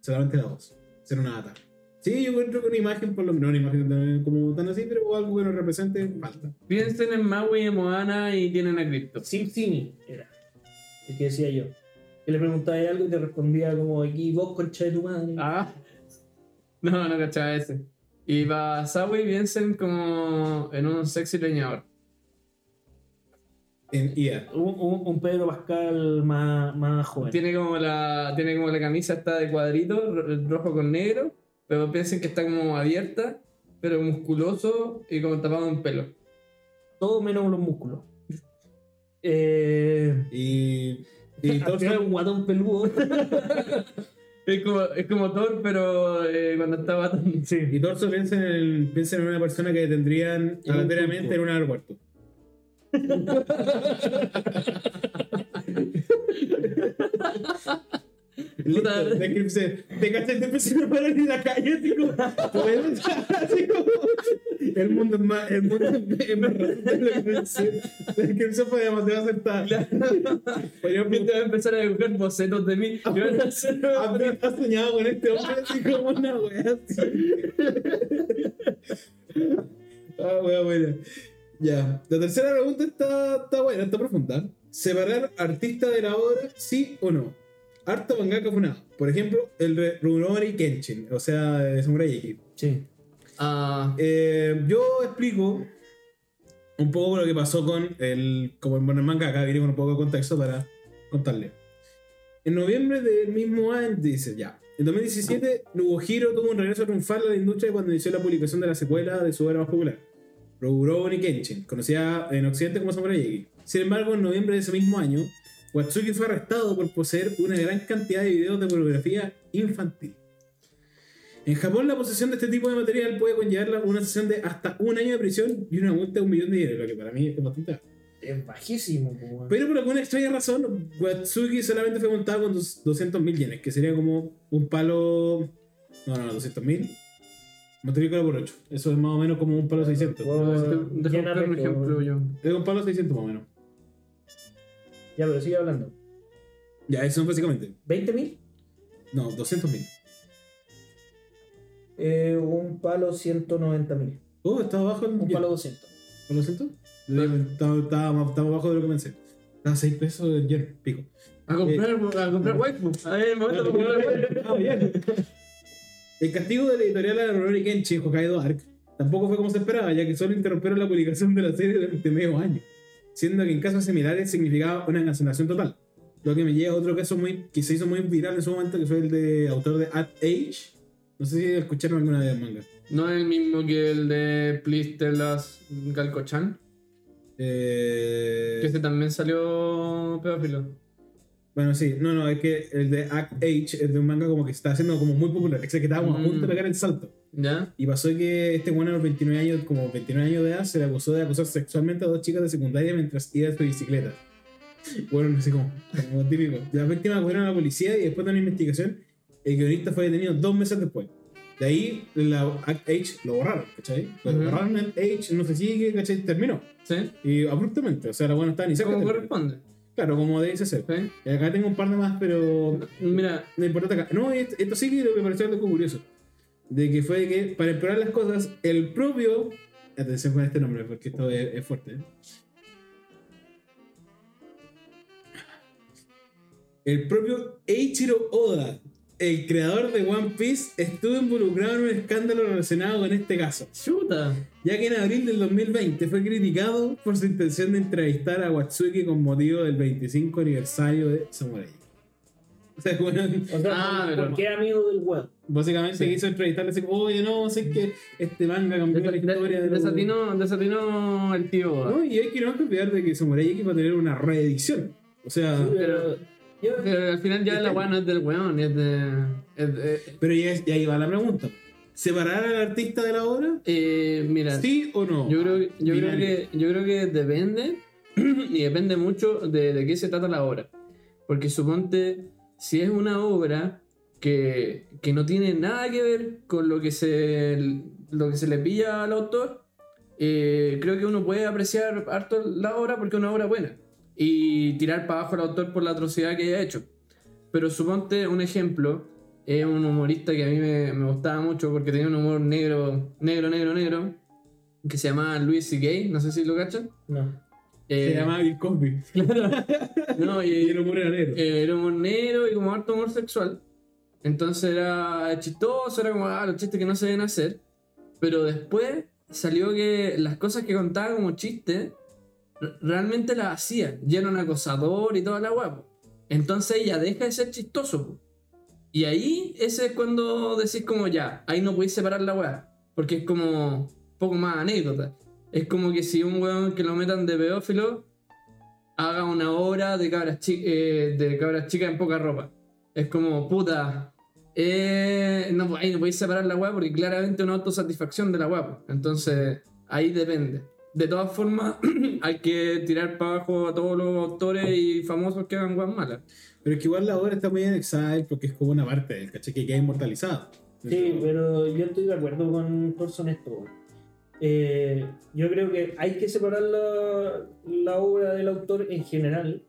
[SPEAKER 3] Solamente la voz. Ser una data. Sí, yo encuentro que una imagen, por lo menos una imagen tan- como tan así, pero algo que nos represente, falta.
[SPEAKER 1] Piensen en Maui y Moana y tienen a Crypto.
[SPEAKER 2] Sim Simi era el que decía yo. Que le preguntaba algo y te respondía como aquí vos concha de tu madre.
[SPEAKER 1] Ah. No, no cachaba ese. Y para Subway piensen como en un sexy leñador.
[SPEAKER 3] En IA.
[SPEAKER 2] Un, un- un Pedro Pascal más, más joven.
[SPEAKER 1] Tiene como la, tiene como la camisa está de cuadrito, ro- rojo con negro, pero piensen que está como abierta, pero musculoso y como tapado en pelo.
[SPEAKER 2] Todo menos los músculos. Eh,
[SPEAKER 3] Y. Y Thor,
[SPEAKER 2] final un guatón peludo.
[SPEAKER 1] Es como, es como Thor, pero eh, cuando estaba tan...
[SPEAKER 2] sí.
[SPEAKER 3] y Thor solo piensa en, el- piensa en una persona que tendrían aleatoriamente en un aeropuerto.
[SPEAKER 1] Puta.
[SPEAKER 3] descripción. Te cachas te a parar en la calle, así como, puedes- así como, el mundo es más, el mundo es más raro de lo que pensé. La descripción fue demasiado acertada.
[SPEAKER 1] Yo a empezar a dibujar bocetos de mí. y van a hacer-
[SPEAKER 3] ¿Has soñado con este hombre así como una wea así? ah, wea buena. Ya. La tercera pregunta está, está buena, está profunda. ¿Separar artista de la obra, sí o no? Harto mangaka funado. Por ejemplo, el de Rurouni Kenshin, o sea, de Samurai X.
[SPEAKER 2] Sí.
[SPEAKER 1] Ah,
[SPEAKER 3] Eh, yo explico un poco lo que pasó con el. Como en el manga, acá viene con un poco de contexto para contarle. En noviembre del mismo año, dice ya. En 2017, Nobuhiro tuvo un regreso triunfal a la industria cuando inició la publicación de la secuela de su obra más popular, Rurouni Kenshin, conocida en Occidente como Samurai X. Sin embargo, en noviembre de ese mismo año, Watsuki fue arrestado por poseer una gran cantidad de videos de pornografía infantil. En Japón, la posesión de este tipo de material puede conllevar una sanción de hasta un año de prisión y una multa de un millón de yenes, lo que para mí es bastante alto.
[SPEAKER 2] Es bajísimo.
[SPEAKER 3] Pero por alguna extraña razón, Watsuki solamente fue multado con 200.000 yenes, que sería como un palo. No, no, no, 200.000. Multiplícalo por 8. Eso es más o menos como un palo 600.
[SPEAKER 2] Wow.
[SPEAKER 1] Un ejemplo yo.
[SPEAKER 3] Es un palo 600 más o menos.
[SPEAKER 2] Ya, pero sigue hablando.
[SPEAKER 3] Ya, eso es básicamente.
[SPEAKER 2] ¿20.000?
[SPEAKER 3] No, 200.000.
[SPEAKER 2] Eh, un palo 190.000.
[SPEAKER 3] Oh, está abajo el.
[SPEAKER 2] Un palo 200.
[SPEAKER 3] ¿Por lo siento? Estaba, abajo de lo que pensé. Estaba 6 pesos el yen, pico.
[SPEAKER 1] A comprar, a comprar waifu. A ver, el momento de comprar.
[SPEAKER 3] Ah, bien. El castigo de la editorial de Rurouni Kenshin Hokkaido Arc tampoco fue como se esperaba, ya que solo interrumpieron la publicación de la serie durante medio año, siendo que en casos similares significaba una cancelación total. Lo que me lleva a otro caso muy, que se hizo muy viral en su momento, que fue el de autor de At Age. No sé si escucharon alguna vez el manga.
[SPEAKER 1] No es el mismo que el de Please Tell Us Galco-chan.
[SPEAKER 3] Eh,
[SPEAKER 1] Que ese también salió pedófilo.
[SPEAKER 3] Bueno, sí, no, no, es que el de Act Age es de un manga como que está haciendo como muy popular, es que estábamos a punto de
[SPEAKER 1] Mm.
[SPEAKER 3] pegar el salto.
[SPEAKER 1] ¿Ya?
[SPEAKER 3] Y pasó que este bueno a los 29 años, como 29 años de edad, se le acusó de acosar sexualmente a dos chicas de secundaria mientras iba en su bicicleta. Bueno, así como, como típico. La víctima acudieron a la policía y después de una investigación, el guionista fue detenido dos meses después. De ahí, la Act Age lo borraron, ¿cachai? Lo
[SPEAKER 1] Ujú.
[SPEAKER 3] borraron el Age, no se sigue, ¿cachai? Terminó.
[SPEAKER 1] ¿Sí?
[SPEAKER 3] Y abruptamente, o sea, la buena estaba ni cerca.
[SPEAKER 1] ¿Cómo corresponde?
[SPEAKER 3] Claro, como debe ser.
[SPEAKER 1] ¿Sí?
[SPEAKER 3] Y acá tengo un par de más, pero
[SPEAKER 1] Mira,
[SPEAKER 3] lo importante acá. No, esto, esto sí que me pareció algo curioso. De que fue que, para empeorar las cosas, el propio. Atención con este nombre, porque esto es, es fuerte. ¿eh? El propio Eiichiro Oda, el creador de One Piece, estuvo involucrado en un escándalo relacionado con este caso.
[SPEAKER 1] chuta.
[SPEAKER 3] Ya que en abril del 2020 fue criticado por su intención de entrevistar a Watsuki con motivo del 25 aniversario de Samurai. O sea, bueno,
[SPEAKER 2] O sea,
[SPEAKER 1] Ah,
[SPEAKER 2] ¿por-
[SPEAKER 1] pero-
[SPEAKER 2] ¿por qué amigo del web?
[SPEAKER 3] Básicamente
[SPEAKER 1] Sí.
[SPEAKER 3] quiso entrevistarle así, oye, no, sé que este manga cambió la historia de, los-
[SPEAKER 1] Desatino, desatino el tío.
[SPEAKER 3] No, y hay que no olvidar de que Samurai X va a tener una reedición. O sea,
[SPEAKER 2] Sí, pero
[SPEAKER 1] Pero al final ya la weá no es del weón, es de. Es de
[SPEAKER 3] pero ya, es- ya ahí va la pregunta. ¿Separar al artista de la obra?
[SPEAKER 1] eh, mira,
[SPEAKER 3] ¿Sí o no?
[SPEAKER 1] yo, creo, yo, creo
[SPEAKER 3] Binario.
[SPEAKER 1] que, yo creo que depende, y depende mucho de, de qué se trata la obra. Porque suponte, si es una obra que, que no tiene nada que ver con lo que se, lo que se le pilla al autor, eh, creo que uno puede apreciar harto la obra porque es una obra buena. Y tirar para abajo al autor por la atrocidad que haya hecho. Pero suponte un ejemplo, es un humorista que a mí me, me gustaba mucho porque tenía un humor negro, negro, negro, negro, que se llamaba Louis C.K., no sé si lo cachan.
[SPEAKER 2] no.
[SPEAKER 3] Se
[SPEAKER 1] Eh,
[SPEAKER 3] llama Bill Cosby.
[SPEAKER 1] no, y,
[SPEAKER 3] Y el humor era negro.
[SPEAKER 1] eh, era humor negro y como harto humor sexual. Entonces era chistoso, era como ah, los chistes que no se deben hacer. Pero después salió que las cosas que contaba como chiste r- realmente las hacía. Ya era un acosador y toda la guapo. Entonces ya deja de ser chistoso. Y ahí ese es cuando decís como ya, ahí no podéis separar la weá. Porque es como poco más anécdota. Es como que si un weón que lo metan de pedófilo haga una obra de cabras, chi- eh, de cabras chicas en poca ropa. Es como, puta. eh, no, ahí no podéis separar la weá porque claramente una autosatisfacción de la weá. Entonces, ahí depende. De todas formas, hay que tirar para abajo a todos los autores y famosos que hagan weas malas.
[SPEAKER 3] Pero es que igual la obra está muy anexada porque es como una parte del caché que queda inmortalizada.
[SPEAKER 2] Sí, pero yo estoy de acuerdo con Torson esto. Eh, yo creo que hay que separar la, la obra del autor en general.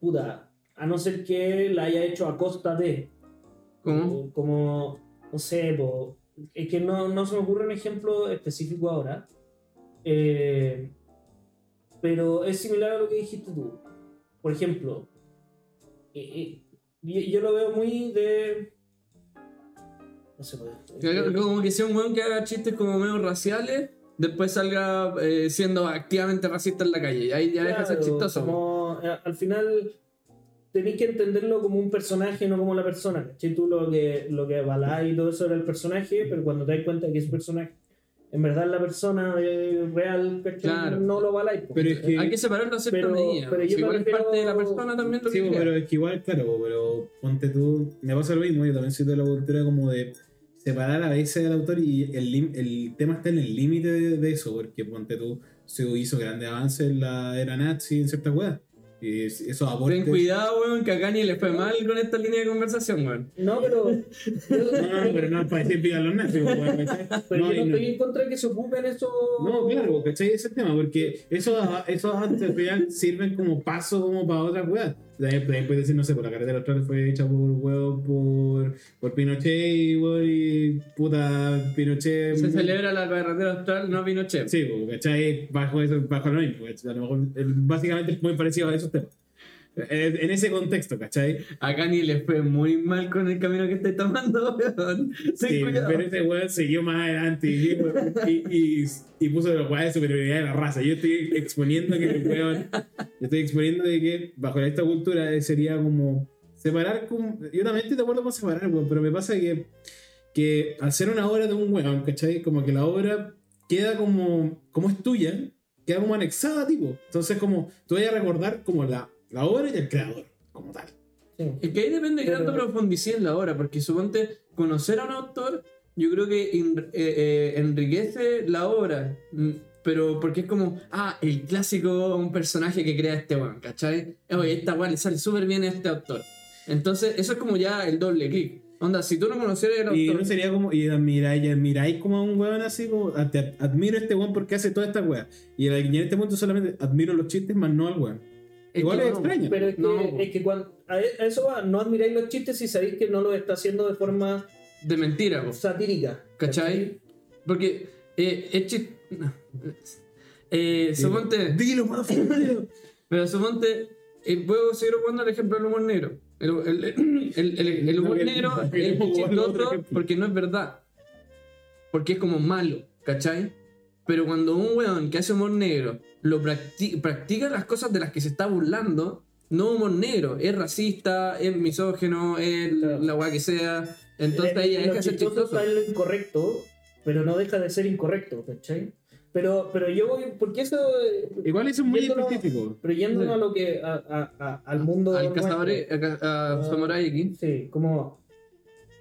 [SPEAKER 2] Puta, a no ser que la haya hecho a costa de.
[SPEAKER 1] ¿Cómo?
[SPEAKER 2] O Como, no sé, po, es que no, no se me ocurre un ejemplo específico ahora. Eh, pero es similar a lo que dijiste tú. Por ejemplo, eh, eh, yo, lo veo muy de. No sé,
[SPEAKER 1] Que- Como que sea un weón que haga chistes como medio raciales después salga siendo activamente racista en la calle. Y ahí ya deja de ser
[SPEAKER 2] Claro,
[SPEAKER 1] chistoso.
[SPEAKER 2] como, al final tenéis que entenderlo como un personaje, no como la persona. ¿cachai? Tú lo que, lo que y todo eso era el personaje, pero cuando te das cuenta que ese personaje en verdad la persona eh, real.
[SPEAKER 1] Claro.
[SPEAKER 2] no lo avaláis. po,
[SPEAKER 3] Pero es que-
[SPEAKER 1] Hay que separarlo a cierta
[SPEAKER 2] Pero-
[SPEAKER 1] medida.
[SPEAKER 2] pero yo
[SPEAKER 1] Si
[SPEAKER 2] me
[SPEAKER 1] igual es parte de la persona también lo
[SPEAKER 3] Sí,
[SPEAKER 1] que crea.
[SPEAKER 3] pero es que igual, claro, po, pero ponte tú, me pasa lo mismo, yo también soy de la cultura como de separar a veces al autor y el, lim- el tema está en el límite de, de eso, porque ponte tú, se hizo grandes avances en la era nazi en ciertas weas. Es- esos.
[SPEAKER 1] Ten cuidado, weón, que a Kanye le fue mal con esta línea de conversación, weón.
[SPEAKER 2] No, pero.
[SPEAKER 3] No, no, no, pero no para decir pica a los nazis, weón, ¿cachai?
[SPEAKER 2] Pero
[SPEAKER 3] No,
[SPEAKER 2] yo no
[SPEAKER 3] no-
[SPEAKER 2] estoy en contra de que se ocupen eso.
[SPEAKER 3] No, claro, ¿cachai? Ese es el tema, porque esos, esos final sirven como paso como para otras weas. También, también puedes decir, no sé, por la carretera austral fue hecha por huevos por, por Pinochet y, puta Pinochet.
[SPEAKER 1] Se celebra la carretera austral, no Pinochet.
[SPEAKER 3] Sí, ¿cachai? Bajo, eso, bajo lo mismo. A lo mejor básicamente es muy parecido a esos temas. En ese contexto, ¿cachai?
[SPEAKER 1] A Kanye le fue muy mal con el camino que estáis tomando, weón.
[SPEAKER 3] Sí, pero ese weón siguió más adelante y, y, y, y puso los weones de superioridad de la raza. Yo estoy exponiendo que el weón, yo estoy exponiendo de que bajo esta cultura sería como separar, como, yo también estoy de acuerdo con separar, weón, pero me pasa que, que ser una obra de un weón, ¿cachai? Como que la obra queda como, como es tuya, queda como anexada, tipo. Entonces como tú vas a recordar como la, la obra y el creador, como tal.
[SPEAKER 2] Sí.
[SPEAKER 1] Es que ahí depende de cuánto profundicé en la obra, porque suponte conocer a un autor, yo creo que en- eh, eh, enriquece la obra, mm, pero porque es como, ah, el clásico, un personaje que crea este weón, ¿cachai? Oye, esta weón le sale súper bien a este autor. Entonces, eso es como ya el doble clic. Onda, si tú no conocieras el
[SPEAKER 3] Y
[SPEAKER 1] autor,
[SPEAKER 3] no sería como, y admiráis, y admiráis como a un weón así, como, "Ah, te admiro a este weón porque hace toda esta weá. Y en este punto solamente admiro los chistes, más no al weón.
[SPEAKER 1] Es
[SPEAKER 3] igual
[SPEAKER 1] que
[SPEAKER 3] es extraño.
[SPEAKER 2] Pero es que,
[SPEAKER 1] No.
[SPEAKER 2] es que cuando, a eso va, no admiráis los chistes si sabéis que no lo está haciendo de forma
[SPEAKER 1] de mentira, po.
[SPEAKER 2] satírica.
[SPEAKER 1] ¿cachai? Porque eh, es chis- no. Eh, suponte...
[SPEAKER 3] Dilo, motherfucker.
[SPEAKER 1] Pero suponte, eh, puedo seguir jugando el ejemplo del humor negro. El, el- el- el- humor
[SPEAKER 3] No,
[SPEAKER 1] negro es chistoso porque no es verdad. Porque es como malo, ¿cachai? Pero cuando un weón que hace humor negro lo practi- practica las cosas de las que se está burlando, no humor negro, es racista, es misógeno, es
[SPEAKER 2] Claro.
[SPEAKER 1] la weá que sea. Entonces
[SPEAKER 2] Eh,
[SPEAKER 1] ahí
[SPEAKER 2] lo
[SPEAKER 1] deja de ser
[SPEAKER 2] chistoso está en lo incorrecto, pero no deja de ser incorrecto, ¿cachai? Pero, pero yo voy, porque eso, eh,
[SPEAKER 3] Igual eso es muy específico.
[SPEAKER 2] pero yéndonos
[SPEAKER 1] Sí.
[SPEAKER 2] a lo que, a, a- a- al mundo
[SPEAKER 1] Al cazador, a,
[SPEAKER 2] Ah.
[SPEAKER 1] Samurai aquí.
[SPEAKER 2] Sí, como.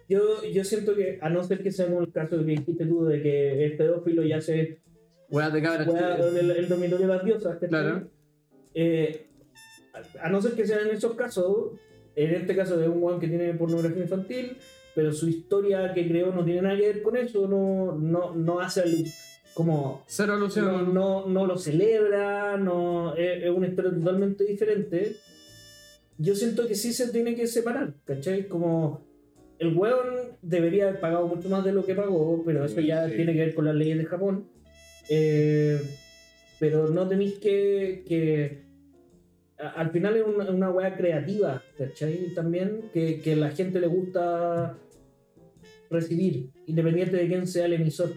[SPEAKER 2] Yo, yo siento que, a no ser que sea como el caso que dijiste tú, de que el pedófilo ya se.
[SPEAKER 1] Weá de cabra.
[SPEAKER 2] juega el, el dominio de las diosas.
[SPEAKER 1] Claro.
[SPEAKER 2] Eh, a, a no ser que sean esos casos, en este caso de un weón que tiene pornografía infantil, pero su historia que creó no tiene nada que ver con eso, no, no, no hace como
[SPEAKER 1] Cero
[SPEAKER 2] no,
[SPEAKER 1] alusión.
[SPEAKER 2] no, no lo celebra, no, es, es una historia totalmente diferente. Yo siento que sí se tiene que separar, ¿cachai? Como el weón debería haber pagado mucho más de lo que pagó, pero eso ya
[SPEAKER 3] Sí.
[SPEAKER 2] tiene que ver con las leyes de Japón. Eh, pero no tenéis que, que a- al final es una, una weá creativa, ¿cachai? También que, que la gente le gusta recibir, independiente de quién sea el emisor.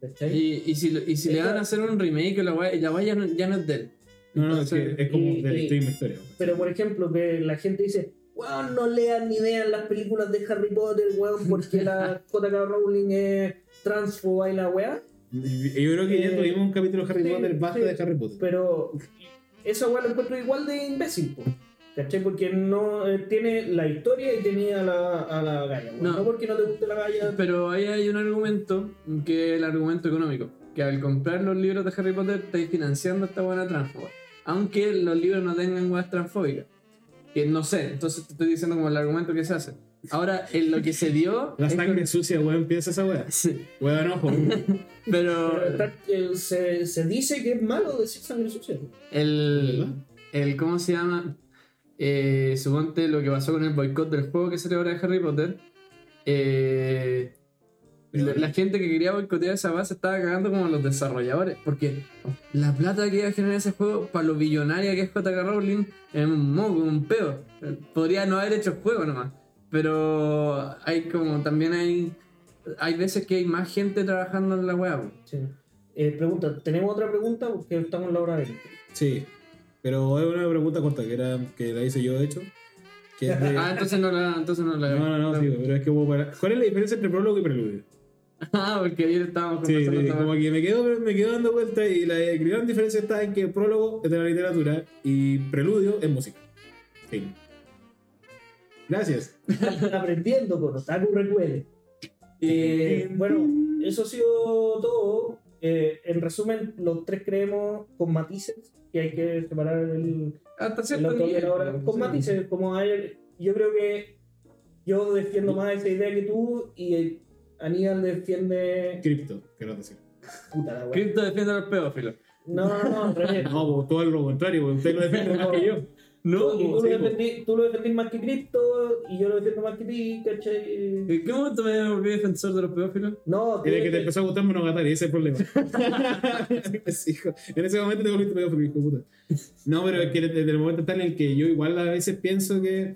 [SPEAKER 2] ¿cachai?
[SPEAKER 1] Y, y si, y si le van a hacer un remake, la weá, la weá ya, no, ya no es de él.
[SPEAKER 3] No, no, es, que es como
[SPEAKER 2] Y-
[SPEAKER 3] de la historia.
[SPEAKER 2] Pero por ejemplo, que la gente dice, weón, no lean ni vean las películas de Harry Potter, weón, porque la JK Rowling es transfoba y la weá.
[SPEAKER 3] Yo creo que ya tuvimos un capítulo de Harry
[SPEAKER 2] sí,
[SPEAKER 3] Potter, basta
[SPEAKER 2] sí.
[SPEAKER 3] de Harry Potter.
[SPEAKER 2] Pero esa weá lo encuentro igual de imbécil, po, ¿cachai? Porque no eh, tiene la historia y tenía a la, a la galla.
[SPEAKER 1] No.
[SPEAKER 2] porque no te guste la galla.
[SPEAKER 1] Pero ahí hay un argumento que es el argumento económico. Que al comprar los libros de Harry Potter estáis financiando esta buena transfoba. Aunque los libros no tengan weas transfóbicas. Que no sé, entonces te estoy diciendo como el argumento que se hace. Ahora, en lo que se dio.
[SPEAKER 3] La sangre
[SPEAKER 1] que-
[SPEAKER 3] sucia, weón, piensa esa weá.
[SPEAKER 1] Sí,
[SPEAKER 3] Weón, ojo.
[SPEAKER 1] pero
[SPEAKER 2] se, se dice que es malo decir sangre sucia.
[SPEAKER 1] el, el. ¿Cómo se llama? Eh, suponte lo que pasó con el boicot del juego que salió ahora de Harry Potter. Eh, la, la gente que quería boicotear esa base estaba cagando como los desarrolladores. Porque la plata que iba a generar ese juego, para lo billonaria que es JK Rowling, es un moco, un peo. Podría no haber hecho el juego nomás. Pero hay como también hay. Hay veces que hay más gente trabajando en la web.
[SPEAKER 2] Sí. eh, pregunta, ¿tenemos otra pregunta? Porque estamos en la hora 20.
[SPEAKER 3] Sí. Pero es una pregunta corta que, era, que la hice yo, de hecho. Que es de-
[SPEAKER 1] Ah, entonces no la. Entonces no la.
[SPEAKER 3] No, no, no, sí, pero es que hubo para... ¿Cuál es la diferencia entre prólogo y preludio?
[SPEAKER 1] Ah, porque ayer estábamos
[SPEAKER 3] Sí,
[SPEAKER 1] conversando.
[SPEAKER 3] sí, como que me quedo, me quedo dando vueltas y la gran diferencia está en que prólogo es de la literatura y preludio es música. Fin. Gracias.
[SPEAKER 2] Aprendiendo con Otaku Recuele. Eh, bueno, eso ha sido todo. Eh, en resumen, los tres creemos con matices que hay que separar el,
[SPEAKER 1] Hasta
[SPEAKER 2] el
[SPEAKER 1] cierto nivel.
[SPEAKER 2] obra.
[SPEAKER 1] pues,
[SPEAKER 2] Con
[SPEAKER 1] sí.
[SPEAKER 2] matices, como hay, yo creo que yo defiendo más esa idea que tú y Aníbal defiende.
[SPEAKER 3] Cripto, quiero decir.
[SPEAKER 2] Puta la wea.
[SPEAKER 1] Crypto defiende a los pedófilos.
[SPEAKER 2] No, no, no, al revés.
[SPEAKER 3] No, pues todo lo contrario, usted lo defiende más que yo.
[SPEAKER 2] Tú- y tú,
[SPEAKER 3] sí,
[SPEAKER 2] lo defendí, tú lo defendís más que Crypto y yo lo defiendo más que ti, ¿cachai?
[SPEAKER 1] ¿En qué momento me volví defensor de los pedófilos?
[SPEAKER 2] No, tú
[SPEAKER 3] Desde que te
[SPEAKER 2] defiendes-
[SPEAKER 3] empezó a gustar Monogatari, ese es el problema. Sí, hijo. en ese momento te volviste pedófilo, hijo de puta. No, pero es que desde el momento tal en el que yo igual a veces pienso que,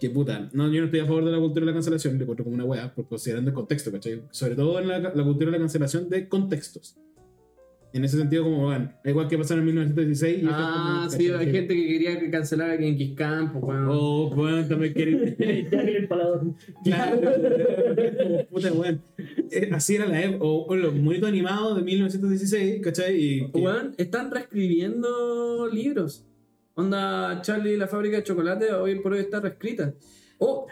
[SPEAKER 3] que puta, no, yo no estoy a favor de la cultura de la cancelación, le encuentro como una weá, por considerando el contexto, ¿cachai? Sobre todo en la, la cultura de la cancelación de contextos. En ese sentido, como, bueno, igual que pasó en 1916. y esto es
[SPEAKER 1] Ah,
[SPEAKER 3] como,
[SPEAKER 1] sí, hay gente que quería que cancelara a Genghis Khan, pues, weón.
[SPEAKER 3] Oh, bueno, también quiere.
[SPEAKER 2] Ya que el.
[SPEAKER 3] Claro, como puta, weón. Eh, Así era la época. O, o los monitos animados de 1916, ¿cachai? Y
[SPEAKER 1] Weón, están reescribiendo libros. Onda, Charlie y la fábrica de chocolate hoy por hoy está reescrita. Oh,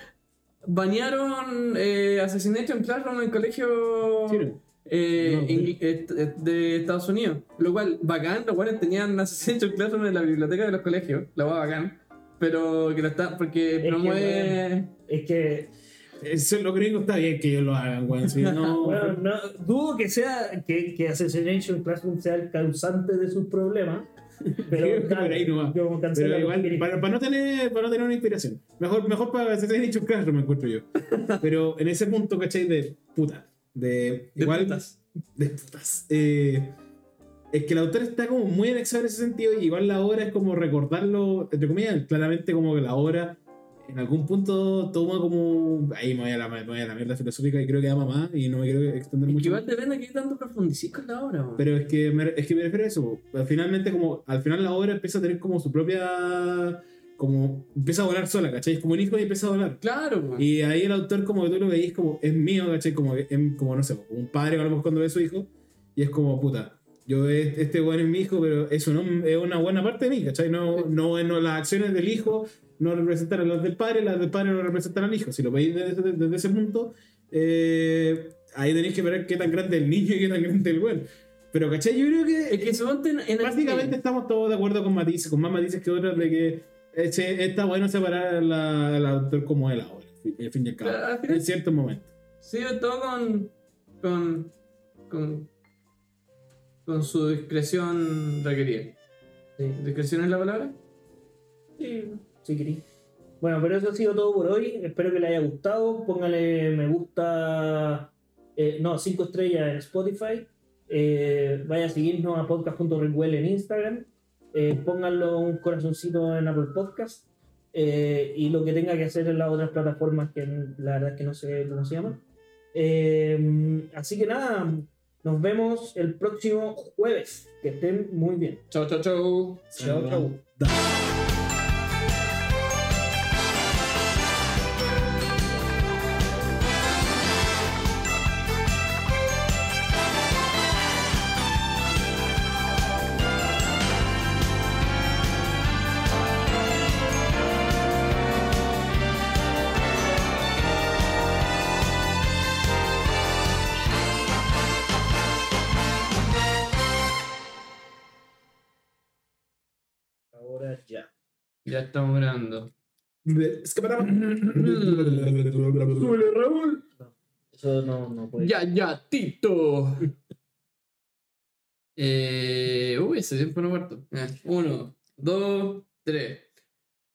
[SPEAKER 1] banearon eh, Assassination Classroom en el colegio
[SPEAKER 3] Sí.
[SPEAKER 1] Eh,
[SPEAKER 3] No,
[SPEAKER 1] eh, eh, de Estados Unidos. Lo cual, bacán, los cuales tenían Assassination Classroom en la biblioteca de los colegios. Lo va bacán. Pero que lo está, porque
[SPEAKER 2] que,
[SPEAKER 1] promueve.
[SPEAKER 2] Es que,
[SPEAKER 3] Eso los gringos está bien que ellos lo hagan, weón. Si no,
[SPEAKER 2] bueno, no, dudo que sea que, que Assassination Classroom sea el causante de sus problemas. Pero,
[SPEAKER 3] Sí, pero ahí no va.
[SPEAKER 2] yo
[SPEAKER 3] pero
[SPEAKER 2] lo
[SPEAKER 3] igual,
[SPEAKER 2] que
[SPEAKER 3] para, para no tener, para no tener una inspiración. Mejor, mejor para dicho claro, me encuentro yo. Pero en ese punto, ¿cachai? De puta. De,
[SPEAKER 1] de
[SPEAKER 3] igual,
[SPEAKER 1] putas.
[SPEAKER 3] de putas. Eh, es que el autor está como muy anexado en ese sentido y igual la obra es como recordarlo, entre comillas, claramente como que la obra en algún punto toma como... Ahí me voy a la, me voy a la mierda filosófica y creo que ama más y no me quiero extender
[SPEAKER 1] Y
[SPEAKER 3] mucho.
[SPEAKER 1] igual depende de qué tanto profundicís con la obra.
[SPEAKER 3] Pero es que, me, es que me refiero a eso. Finalmente, como, al final la obra empieza a tener como su propia... Como empieza a volar sola, ¿cachai? Es como un hijo y empieza a volar.
[SPEAKER 1] Claro, weón.
[SPEAKER 3] Y ahí el autor, como que tú lo veís, como es mío, ¿cachai? Como, em- como no sé, como un padre a lo mejor cuando ve a su hijo, y es como, puta, yo es- este bueno es mi hijo, pero eso no es una buena parte de mí, ¿cachai? No, no, no las acciones del hijo no representan a las del padre, las del padre no representan al hijo. Si lo veis desde, desde- desde ese punto, eh, ahí tenéis que ver qué tan grande es el niño y qué tan grande es el bueno. Pero, ¿cachai? Yo creo que...
[SPEAKER 1] Es que en, en el-
[SPEAKER 3] Básicamente estamos todos de acuerdo con matices, con más matices que otros de que ese- está bueno separar al autor como él ahora, al fin y al cabo,
[SPEAKER 1] Claro, al final-
[SPEAKER 3] en ciertos momentos.
[SPEAKER 1] Sí, todo con, con, con, con su discreción requerida.
[SPEAKER 2] Sí,
[SPEAKER 1] ¿Discreción es la palabra?
[SPEAKER 2] sí, sí, querí. Bueno, pero eso ha sido todo por hoy. Espero que les haya gustado. Póngale me gusta. eh, no, 5 estrellas en Spotify. Eh, vaya a seguirnos a podcast.recuel en Instagram. Eh, pónganlo un corazoncito en Apple Podcast. Eh, y lo que tenga que hacer en las otras plataformas que la verdad es que no sé cómo se llaman. Eh, así que nada, nos vemos el próximo jueves. Que estén muy bien.
[SPEAKER 1] Chau, chau, chau.
[SPEAKER 2] Chao, chao.
[SPEAKER 1] Ya estamos grabando.
[SPEAKER 3] Es que para...
[SPEAKER 1] Raúl!
[SPEAKER 2] Eso no, no puede.
[SPEAKER 1] Ya, ya, Tito. eh, uy, ese tiempo no muerto. Uno, dos, tres.